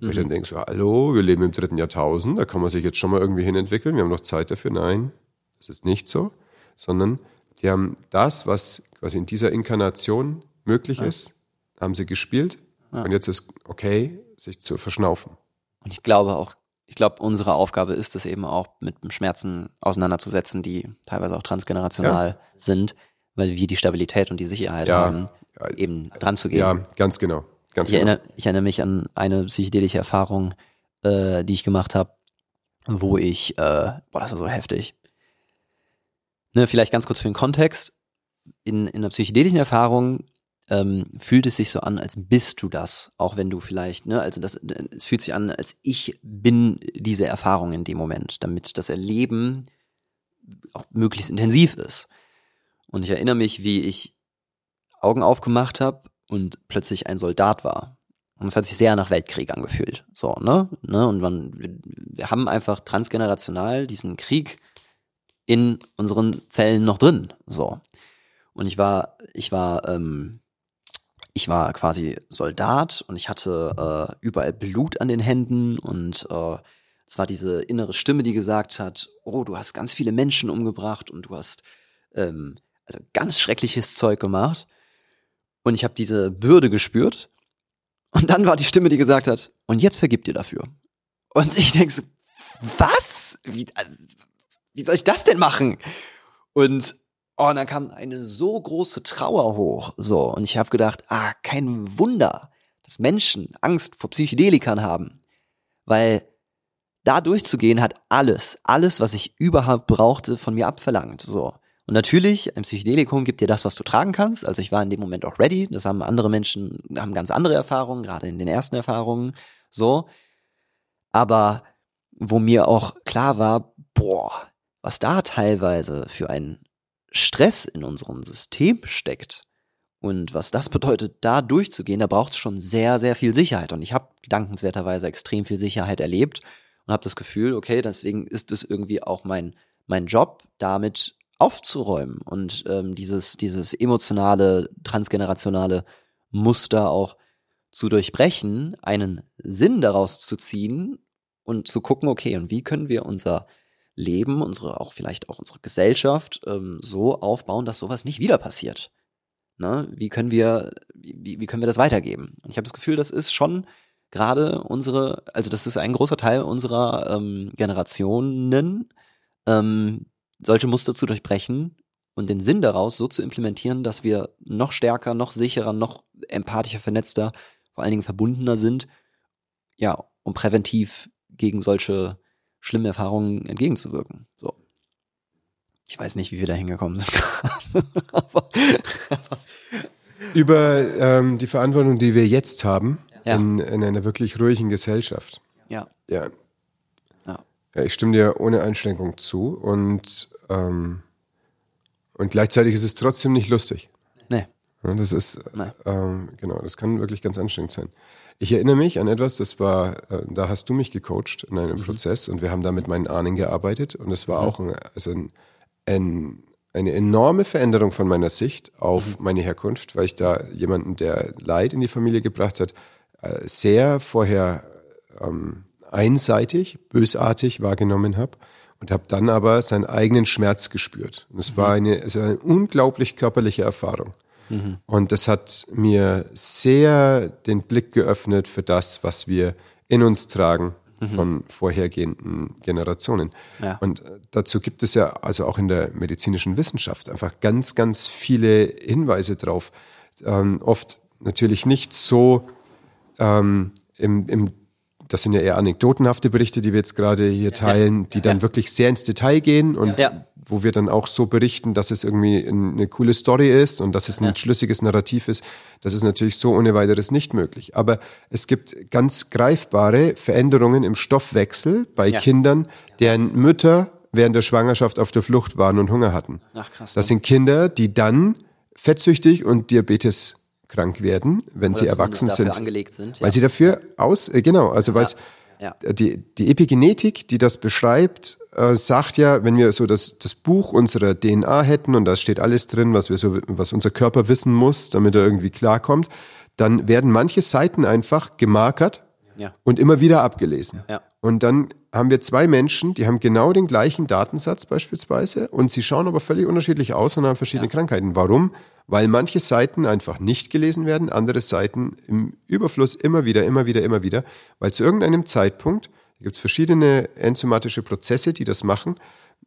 Wo ich dann denke, so, hallo, wir leben im dritten Jahrtausend, da kann man sich jetzt schon mal irgendwie hinentwickeln, wir haben noch Zeit dafür. Nein, das ist nicht so, sondern die haben das, was quasi in dieser Inkarnation möglich ist, haben sie gespielt und jetzt ist okay, sich zu verschnaufen. Und ich glaube auch, ich glaube, unsere Aufgabe ist es eben auch, mit Schmerzen auseinanderzusetzen, die teilweise auch transgenerational sind, weil wir die Stabilität und die Sicherheit Ja. haben, eben dran zu gehen. Ja, ganz genau. Ganz Ich genau. erinnere, ich erinnere mich an eine psychedelische Erfahrung, äh, die ich gemacht habe, wo ich, äh, boah, das war so heftig. Ne, vielleicht ganz kurz für den Kontext. In, in einer psychedelischen Erfahrung ähm, fühlt es sich so an, als bist du das, auch wenn du vielleicht, ne, also das, es fühlt sich an, als ich bin diese Erfahrung in dem Moment, damit das Erleben auch möglichst intensiv ist. Und ich erinnere mich, wie ich Augen aufgemacht habe und plötzlich ein Soldat war. Und es hat sich sehr nach Weltkrieg angefühlt. So, ne? ne? Und man, wir, wir haben einfach transgenerational diesen Krieg in unseren Zellen noch drin. So. Und ich war, ich war, ähm, ich war quasi Soldat und ich hatte äh, überall Blut an den Händen und äh, es war diese innere Stimme, die gesagt hat, oh, du hast ganz viele Menschen umgebracht und du hast ähm, also ganz schreckliches Zeug gemacht. Und ich habe diese Bürde gespürt. Und dann war die Stimme, die gesagt hat, und jetzt vergib dir dafür. Und ich denke so, was? Wie, äh, wie soll ich das denn machen? Und, oh, und dann kam eine so große Trauer hoch. So, und ich habe gedacht, ah, kein Wunder, dass Menschen Angst vor Psychedelikern haben. Weil da durchzugehen hat alles, alles, was ich überhaupt brauchte, von mir abverlangt. So. Und natürlich, ein Psychedelikum gibt dir das, was du tragen kannst. Also ich war in dem Moment auch ready. Das haben andere Menschen, haben ganz andere Erfahrungen, gerade in den ersten Erfahrungen. So. Aber wo mir auch klar war, boah, was da teilweise für ein Stress in unserem System steckt und was das bedeutet, da durchzugehen, da braucht es schon sehr, sehr viel Sicherheit. Und ich habe dankenswerterweise extrem viel Sicherheit erlebt und habe das Gefühl, okay, deswegen ist es irgendwie auch mein, mein Job, damit aufzuräumen und ähm, dieses, dieses emotionale, transgenerationale Muster auch zu durchbrechen, einen Sinn daraus zu ziehen und zu gucken, okay, und wie können wir unser Leben, unsere, auch vielleicht auch unsere Gesellschaft ähm, so aufbauen, dass sowas nicht wieder passiert. Ne? Wie können wir, wie, wie können wir das weitergeben? Und ich habe das Gefühl, das ist schon gerade unsere, also das ist ein großer Teil unserer ähm, Generationen, ähm, solche Muster zu durchbrechen und den Sinn daraus so zu implementieren, dass wir noch stärker, noch sicherer, noch empathischer, vernetzter, vor allen Dingen verbundener sind, ja, um präventiv gegen solche schlimmen Erfahrungen entgegenzuwirken. So. Ich weiß nicht, wie wir da hingekommen sind. aber, Über ähm, die Verantwortung, die wir jetzt haben Ja. in, in einer wirklich ruhigen Gesellschaft. ja. Ja. Ja. ja, ich stimme dir ohne Einschränkung zu und, ähm, und gleichzeitig ist es trotzdem nicht lustig. Ja, das ist, ähm, genau, das kann wirklich ganz anstrengend sein. Ich erinnere mich an etwas, das war, äh, da hast du mich gecoacht in Mhm. einem Prozess und wir haben da mit meinen Ahnen gearbeitet und es war auch ein, also ein, ein, eine enorme Veränderung von meiner Sicht Mhm. auf meine Herkunft, weil ich da jemanden, der Leid in die Familie gebracht hat, äh, sehr vorher ähm, einseitig, bösartig wahrgenommen habe und habe dann aber seinen eigenen Schmerz gespürt. Und es war eine, es war eine unglaublich körperliche Erfahrung. Und das hat mir sehr den Blick geöffnet für das, was wir in uns tragen von vorhergehenden Generationen. Ja. Und äh, dazu gibt es ja also auch in der medizinischen Wissenschaft einfach ganz, ganz viele Hinweise drauf. Ähm, oft natürlich nicht so ähm, im, im das sind ja eher anekdotenhafte Berichte, die wir jetzt gerade hier teilen, die dann Ja. wirklich sehr ins Detail gehen und Ja. Wo wir dann auch so berichten, dass es irgendwie eine coole Story ist und dass es ein schlüssiges Narrativ ist. Das ist natürlich so ohne weiteres nicht möglich. Aber es gibt ganz greifbare Veränderungen im Stoffwechsel bei Ja. Kindern, deren Mütter während der Schwangerschaft auf der Flucht waren und Hunger hatten. Ach, krass, Das sind Kinder, die dann fettsüchtig und diabeteskrank werden, wenn sie Oder erwachsen zumindest dafür sind. angelegt sind. Weil ja. sie dafür aus, äh, genau, also weil es, Ja. die, die Epigenetik, die das beschreibt, äh, sagt ja, wenn wir so das, das Buch unserer DNA hätten und da steht alles drin, was wir so, was unser Körper wissen muss, damit er irgendwie klarkommt, dann werden manche Seiten einfach gemarkert Ja. und immer wieder abgelesen. Ja. Und dann haben wir zwei Menschen, die haben genau den gleichen Datensatz beispielsweise und sie schauen aber völlig unterschiedlich aus und haben verschiedene Krankheiten. Warum? Weil manche Seiten einfach nicht gelesen werden, andere Seiten im Überfluss immer wieder, immer wieder, immer wieder, weil zu irgendeinem Zeitpunkt gibt es verschiedene enzymatische Prozesse, die das machen,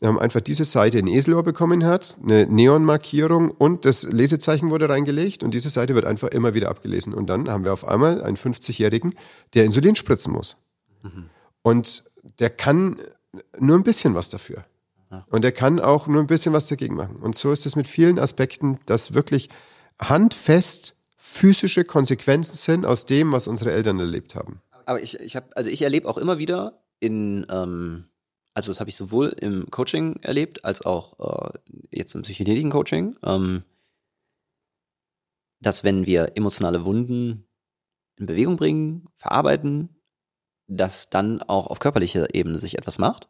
ähm, einfach diese Seite ein Eselohr bekommen hat, eine Neonmarkierung und das Lesezeichen wurde reingelegt und diese Seite wird einfach immer wieder abgelesen. Und dann haben wir auf einmal einen 50-Jährigen, der Insulin spritzen muss. Und der kann nur ein bisschen was dafür. Und der kann auch nur ein bisschen was dagegen machen. Und so ist es mit vielen Aspekten, dass wirklich handfest physische Konsequenzen sind aus dem, was unsere Eltern erlebt haben. Aber ich, ich habe, also ich erlebe auch immer wieder in, ähm, also das habe ich sowohl im Coaching erlebt, als auch äh, jetzt im psychedelischen Coaching, ähm, dass wenn wir emotionale Wunden in Bewegung bringen, verarbeiten, dass dann auch auf körperlicher Ebene sich etwas macht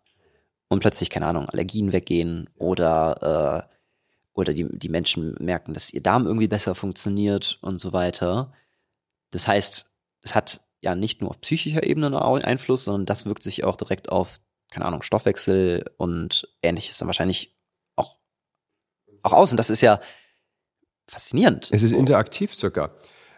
und plötzlich, keine Ahnung, Allergien weggehen oder, äh, oder die, die Menschen merken, dass ihr Darm irgendwie besser funktioniert und so weiter. Das heißt, es hat ja nicht nur auf psychischer Ebene einen Einfluss, sondern das wirkt sich auch direkt auf, keine Ahnung, Stoffwechsel und ähnliches dann wahrscheinlich auch, auch aus. Und das ist ja faszinierend. Es ist interaktiv sogar.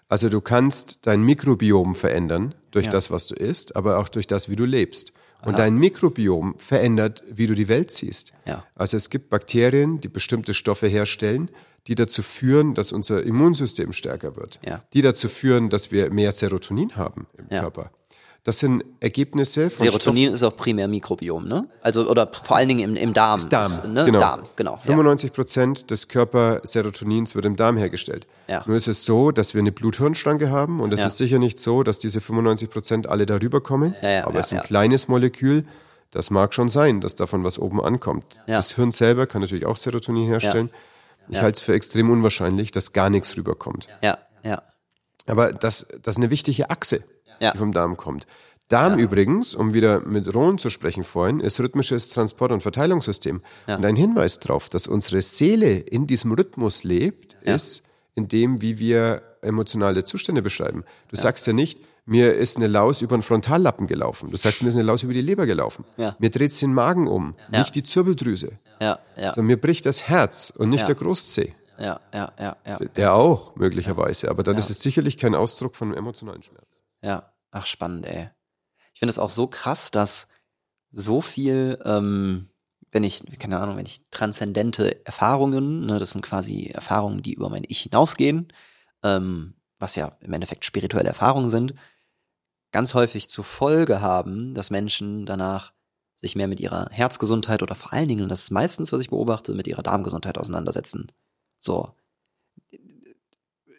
Also du kannst dein Mikrobiom verändern durch Ja. das, was du isst, aber auch durch das, wie du lebst. Und Aha. dein Mikrobiom verändert, wie du die Welt siehst. Ja. Also es gibt Bakterien, die bestimmte Stoffe herstellen, die dazu führen, dass unser Immunsystem stärker wird. Ja. Die dazu führen, dass wir mehr Serotonin haben im Ja. Körper. Das sind Ergebnisse von Serotonin ist auch primär Mikrobiom, ne? Also, oder vor allen Dingen im, im Darm. Stoff- Darm. Ist, ne? genau. Darm, genau. Ja. 95 Prozent des Körper-Serotonins wird im Darm hergestellt. Ja. Nur ist es so, dass wir eine Blut-Hirn-Schranke haben und es Ja. ist sicher nicht so, dass diese 95 Prozent alle darüber kommen. Ja, ja, aber ja, es ist ein ja. kleines Molekül. Das mag schon sein, dass davon was oben ankommt. Ja. Das Hirn selber kann natürlich auch Serotonin herstellen. Ich Ja. halte es für extrem unwahrscheinlich, dass gar nichts rüberkommt. Ja, ja. Aber das, das ist eine wichtige Achse, Ja. die vom Darm kommt. Darm übrigens, um wieder mit Rohn zu sprechen vorhin, ist rhythmisches Transport- und Verteilungssystem. Ja. Und ein Hinweis darauf, dass unsere Seele in diesem Rhythmus lebt, Ja. ist in dem, wie wir emotionale Zustände beschreiben. Du sagst ja nicht, mir ist eine Laus über den Frontallappen gelaufen. Du sagst, mir ist eine Laus über die Leber gelaufen. Ja. Mir dreht den Magen um, Ja. nicht die Zirbeldrüse. Ja, ja, So, mir bricht das Herz und nicht Ja. der Großzeh. ja, ja, ja, ja. Der auch, möglicherweise. Aber dann ist es sicherlich kein Ausdruck von emotionalen Schmerz. Ja, ach spannend, ey. Ich finde es auch so krass, dass so viel, ähm, wenn ich, keine Ahnung, wenn ich transzendente Erfahrungen, ne, das sind quasi Erfahrungen, die über mein Ich hinausgehen, ähm, was ja im Endeffekt spirituelle Erfahrungen sind, ganz häufig zur Folge haben, dass Menschen danach sich mehr mit ihrer Herzgesundheit oder vor allen Dingen, das ist meistens, was ich beobachte, mit ihrer Darmgesundheit auseinandersetzen. So.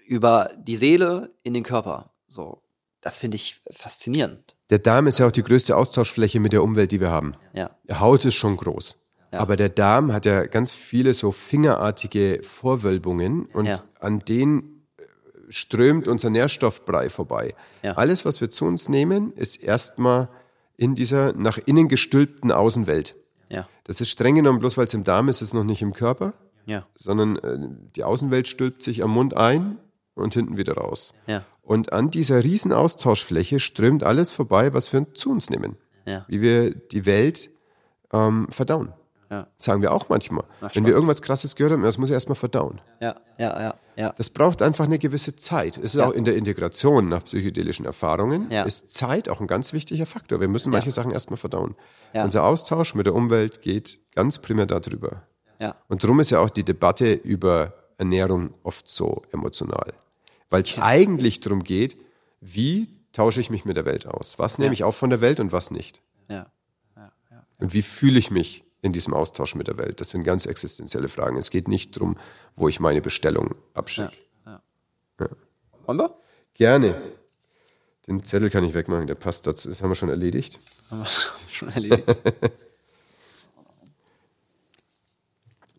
Über die Seele in den Körper. So. Das finde ich faszinierend. Der Darm ist ja auch die größte Austauschfläche mit der Umwelt, die wir haben. Ja. Haut ist schon groß. Ja. Aber der Darm hat ja ganz viele so fingerartige Vorwölbungen und Ja. an denen äh, strömt unser Nährstoffbrei vorbei. Ja. Alles, was wir zu uns nehmen, ist erstmal in dieser nach innen gestülpten Außenwelt. Ja. Das ist streng genommen, bloß weil es im Darm ist, ist es noch nicht im Körper, Ja. sondern äh, die Außenwelt stülpt sich am Mund ein und hinten wieder raus. Ja. Und an dieser riesen Austauschfläche strömt alles vorbei, was wir zu uns nehmen. Ja. Wie wir die Welt ähm, verdauen. Ja. Sagen wir auch manchmal. Wenn spannend. wir irgendwas Krasses gehört haben, das muss ich erstmal verdauen. Ja. Ja. Ja. Ja. Das braucht einfach eine gewisse Zeit. Es ist Ja. auch in der Integration nach psychedelischen Erfahrungen, Ja. ist Zeit auch ein ganz wichtiger Faktor. Wir müssen manche Sachen erstmal verdauen. Unser Austausch mit der Umwelt geht ganz primär darüber. Und darum ist ja auch die Debatte über Ernährung oft so emotional. Weil es eigentlich darum geht, wie tausche ich mich mit der Welt aus? Was nehme ich auf von der Welt und was nicht? Ja. Und wie fühle ich mich in diesem Austausch mit der Welt? Das sind ganz existenzielle Fragen. Es geht nicht darum, wo ich meine Bestellung abschicke. Wollen wir? Gerne. Den Zettel kann ich wegmachen, der passt dazu. Das haben wir schon erledigt. Haben wir schon erledigt.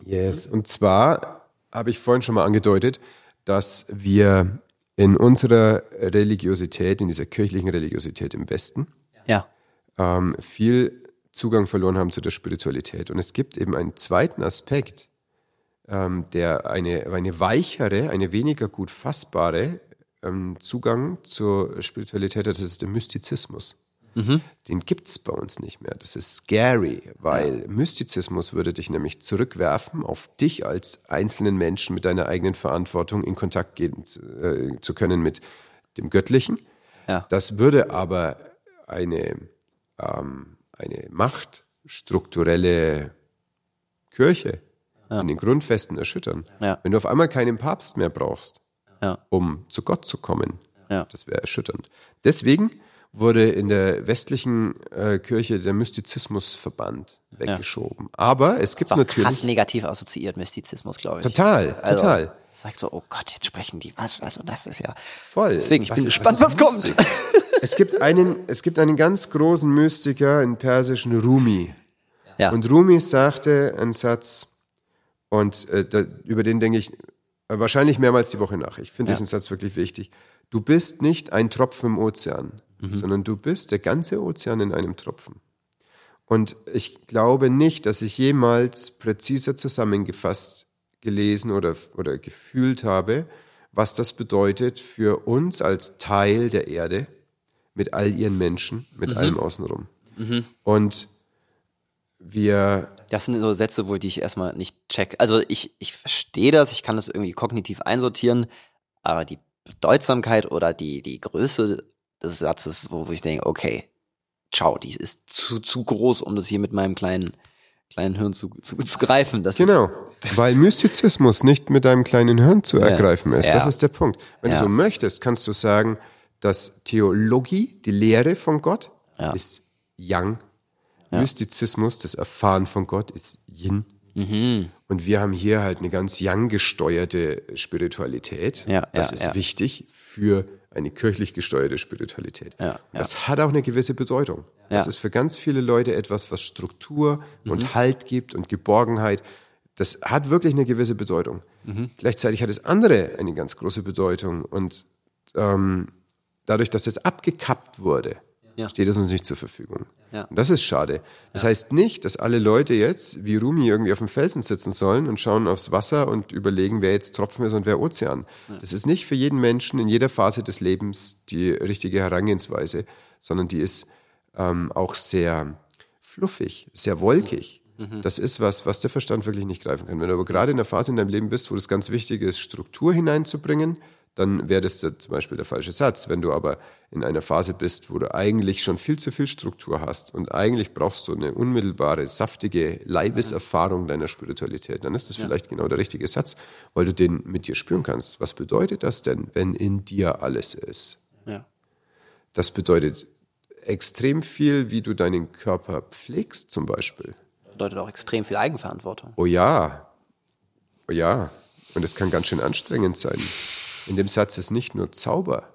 Yes. Und zwar habe ich vorhin schon mal angedeutet, dass wir in unserer Religiosität, in dieser kirchlichen Religiosität im Westen, Ja. ähm, viel Zugang verloren haben zu der Spiritualität. Und es gibt eben einen zweiten Aspekt, ähm, der eine, eine weichere, eine weniger gut fassbare ähm, Zugang zur Spiritualität hat, das ist der Mystizismus. Den gibt es bei uns nicht mehr. Das ist scary, weil Mystizismus würde dich nämlich zurückwerfen auf dich als einzelnen Menschen mit deiner eigenen Verantwortung in Kontakt gehen zu, äh, zu können mit dem Göttlichen. Ja. Das würde aber eine, ähm, eine machtstrukturelle Kirche in den Grundfesten erschüttern. Ja. Wenn du auf einmal keinen Papst mehr brauchst, Ja. um zu Gott zu kommen, Ja. das wäre erschütternd. Deswegen wurde in der westlichen äh, Kirche der Mystizismus verbannt, weggeschoben. Aber es gibt Ist auch natürlich krass negativ assoziiert, Mystizismus, glaube ich. total, Also, total Sagt so, oh Gott, jetzt sprechen die was, was, und das ist ja. voll. Deswegen, ich bin gespannt, ist was kommt. es gibt einen, es gibt einen ganz großen Mystiker in persischen Rumi. Ja. Und Rumi sagte einen Satz, und äh, da, über den denke ich äh, wahrscheinlich mehrmals die Woche nach. Ich finde Ja. diesen Satz wirklich wichtig. Du bist nicht ein Tropfen im Ozean, Mhm. sondern du bist der ganze Ozean in einem Tropfen. Und ich glaube nicht, dass ich jemals präziser zusammengefasst gelesen oder, oder gefühlt habe, was das bedeutet für uns als Teil der Erde mit all ihren Menschen, mit Mhm. allem außenrum. Und wir Das sind so Sätze, wo die ich erstmal nicht check. Also ich, ich verstehe das, ich kann das irgendwie kognitiv einsortieren, aber die Bedeutsamkeit oder die, die Größe des Satzes, wo, wo ich denke, okay, ciao, die ist zu, zu groß, um das hier mit meinem kleinen, kleinen Hirn zu, zu, zu greifen. Das Genau, weil Mystizismus nicht mit deinem kleinen Hirn zu ergreifen ist. Das Ja. ist der Punkt. Wenn Ja. du so möchtest, kannst du sagen, dass Theologie, die Lehre von Gott, Ja. ist Yang. Mystizismus, das Erfahren von Gott, ist Yin. Mhm. Und wir haben hier halt eine ganz Yang gesteuerte Spiritualität. Ja, das ja, ist ja. wichtig für eine kirchlich gesteuerte Spiritualität. Ja, ja. Das hat auch eine gewisse Bedeutung. Das Ja. ist für ganz viele Leute etwas, was Struktur Mhm. und Halt gibt und Geborgenheit. Das hat wirklich eine gewisse Bedeutung. Mhm. Gleichzeitig hat das andere eine ganz große Bedeutung. Und ähm, dadurch, dass es abgekappt wurde, Ja. steht es uns nicht zur Verfügung. Ja. Und das ist schade. Das heißt nicht, dass alle Leute jetzt wie Rumi irgendwie auf dem Felsen sitzen sollen und schauen aufs Wasser und überlegen, wer jetzt Tropfen ist und wer Ozean. Das ist nicht für jeden Menschen in jeder Phase des Lebens die richtige Herangehensweise, sondern die ist ähm, auch sehr fluffig, sehr wolkig. Das ist was, was der Verstand wirklich nicht greifen kann. Wenn du aber gerade in der Phase in deinem Leben bist, wo das ganz wichtig ist, Struktur hineinzubringen, dann wäre das zum Beispiel der falsche Satz. Wenn du aber in einer Phase bist, wo du eigentlich schon viel zu viel Struktur hast und eigentlich brauchst du eine unmittelbare, saftige Leibeserfahrung deiner Spiritualität, dann ist das vielleicht genau der richtige Satz, weil du den mit dir spüren kannst. Was bedeutet das denn, wenn in dir alles ist? Ja. Das bedeutet, extrem viel, wie du deinen Körper pflegst, zum Beispiel. Bedeutet auch extrem viel Eigenverantwortung. Oh ja, oh ja. Und es kann ganz schön anstrengend sein. In dem Satz ist nicht nur Zauber.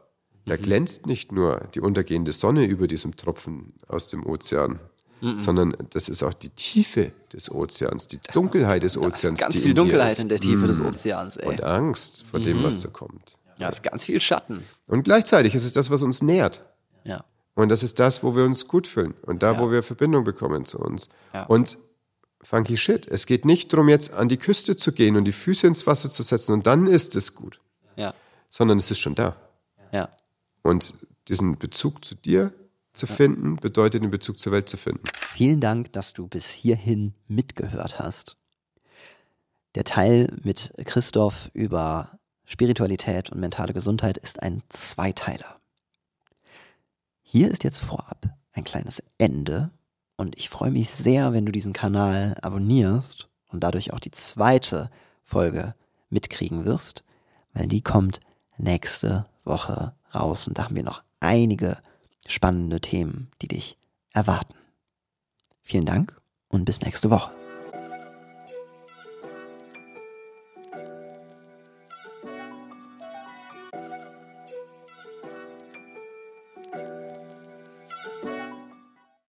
Da Mhm. glänzt nicht nur die untergehende Sonne über diesem Tropfen aus dem Ozean, Mhm. sondern das ist auch die Tiefe des Ozeans, die Dunkelheit des Ozeans. ganz die viel in Dunkelheit ist. in der Tiefe des Mm. Ozeans, ey. Und Angst vor dem, was da kommt. Ja, ist ganz viel Schatten. Und gleichzeitig ist es das, was uns nährt. Ja. Und das ist das, wo wir uns gut fühlen und da, wo wir Verbindung bekommen zu uns. Ja. Und funky shit. Es geht nicht darum, jetzt an die Küste zu gehen und die Füße ins Wasser zu setzen und dann ist es gut, Ja. sondern es ist schon da. Ja. Und diesen Bezug zu dir zu finden, bedeutet den Bezug zur Welt zu finden. Vielen Dank, dass du bis hierhin mitgehört hast. Der Teil mit Christoph über Spiritualität und mentale Gesundheit ist ein Zweiteiler. Hier ist jetzt vorab ein kleines Ende und ich freue mich sehr, wenn du diesen Kanal abonnierst und dadurch auch die zweite Folge mitkriegen wirst, weil die kommt nächste Woche raus und da haben wir noch einige spannende Themen, die dich erwarten. Vielen Dank und bis nächste Woche.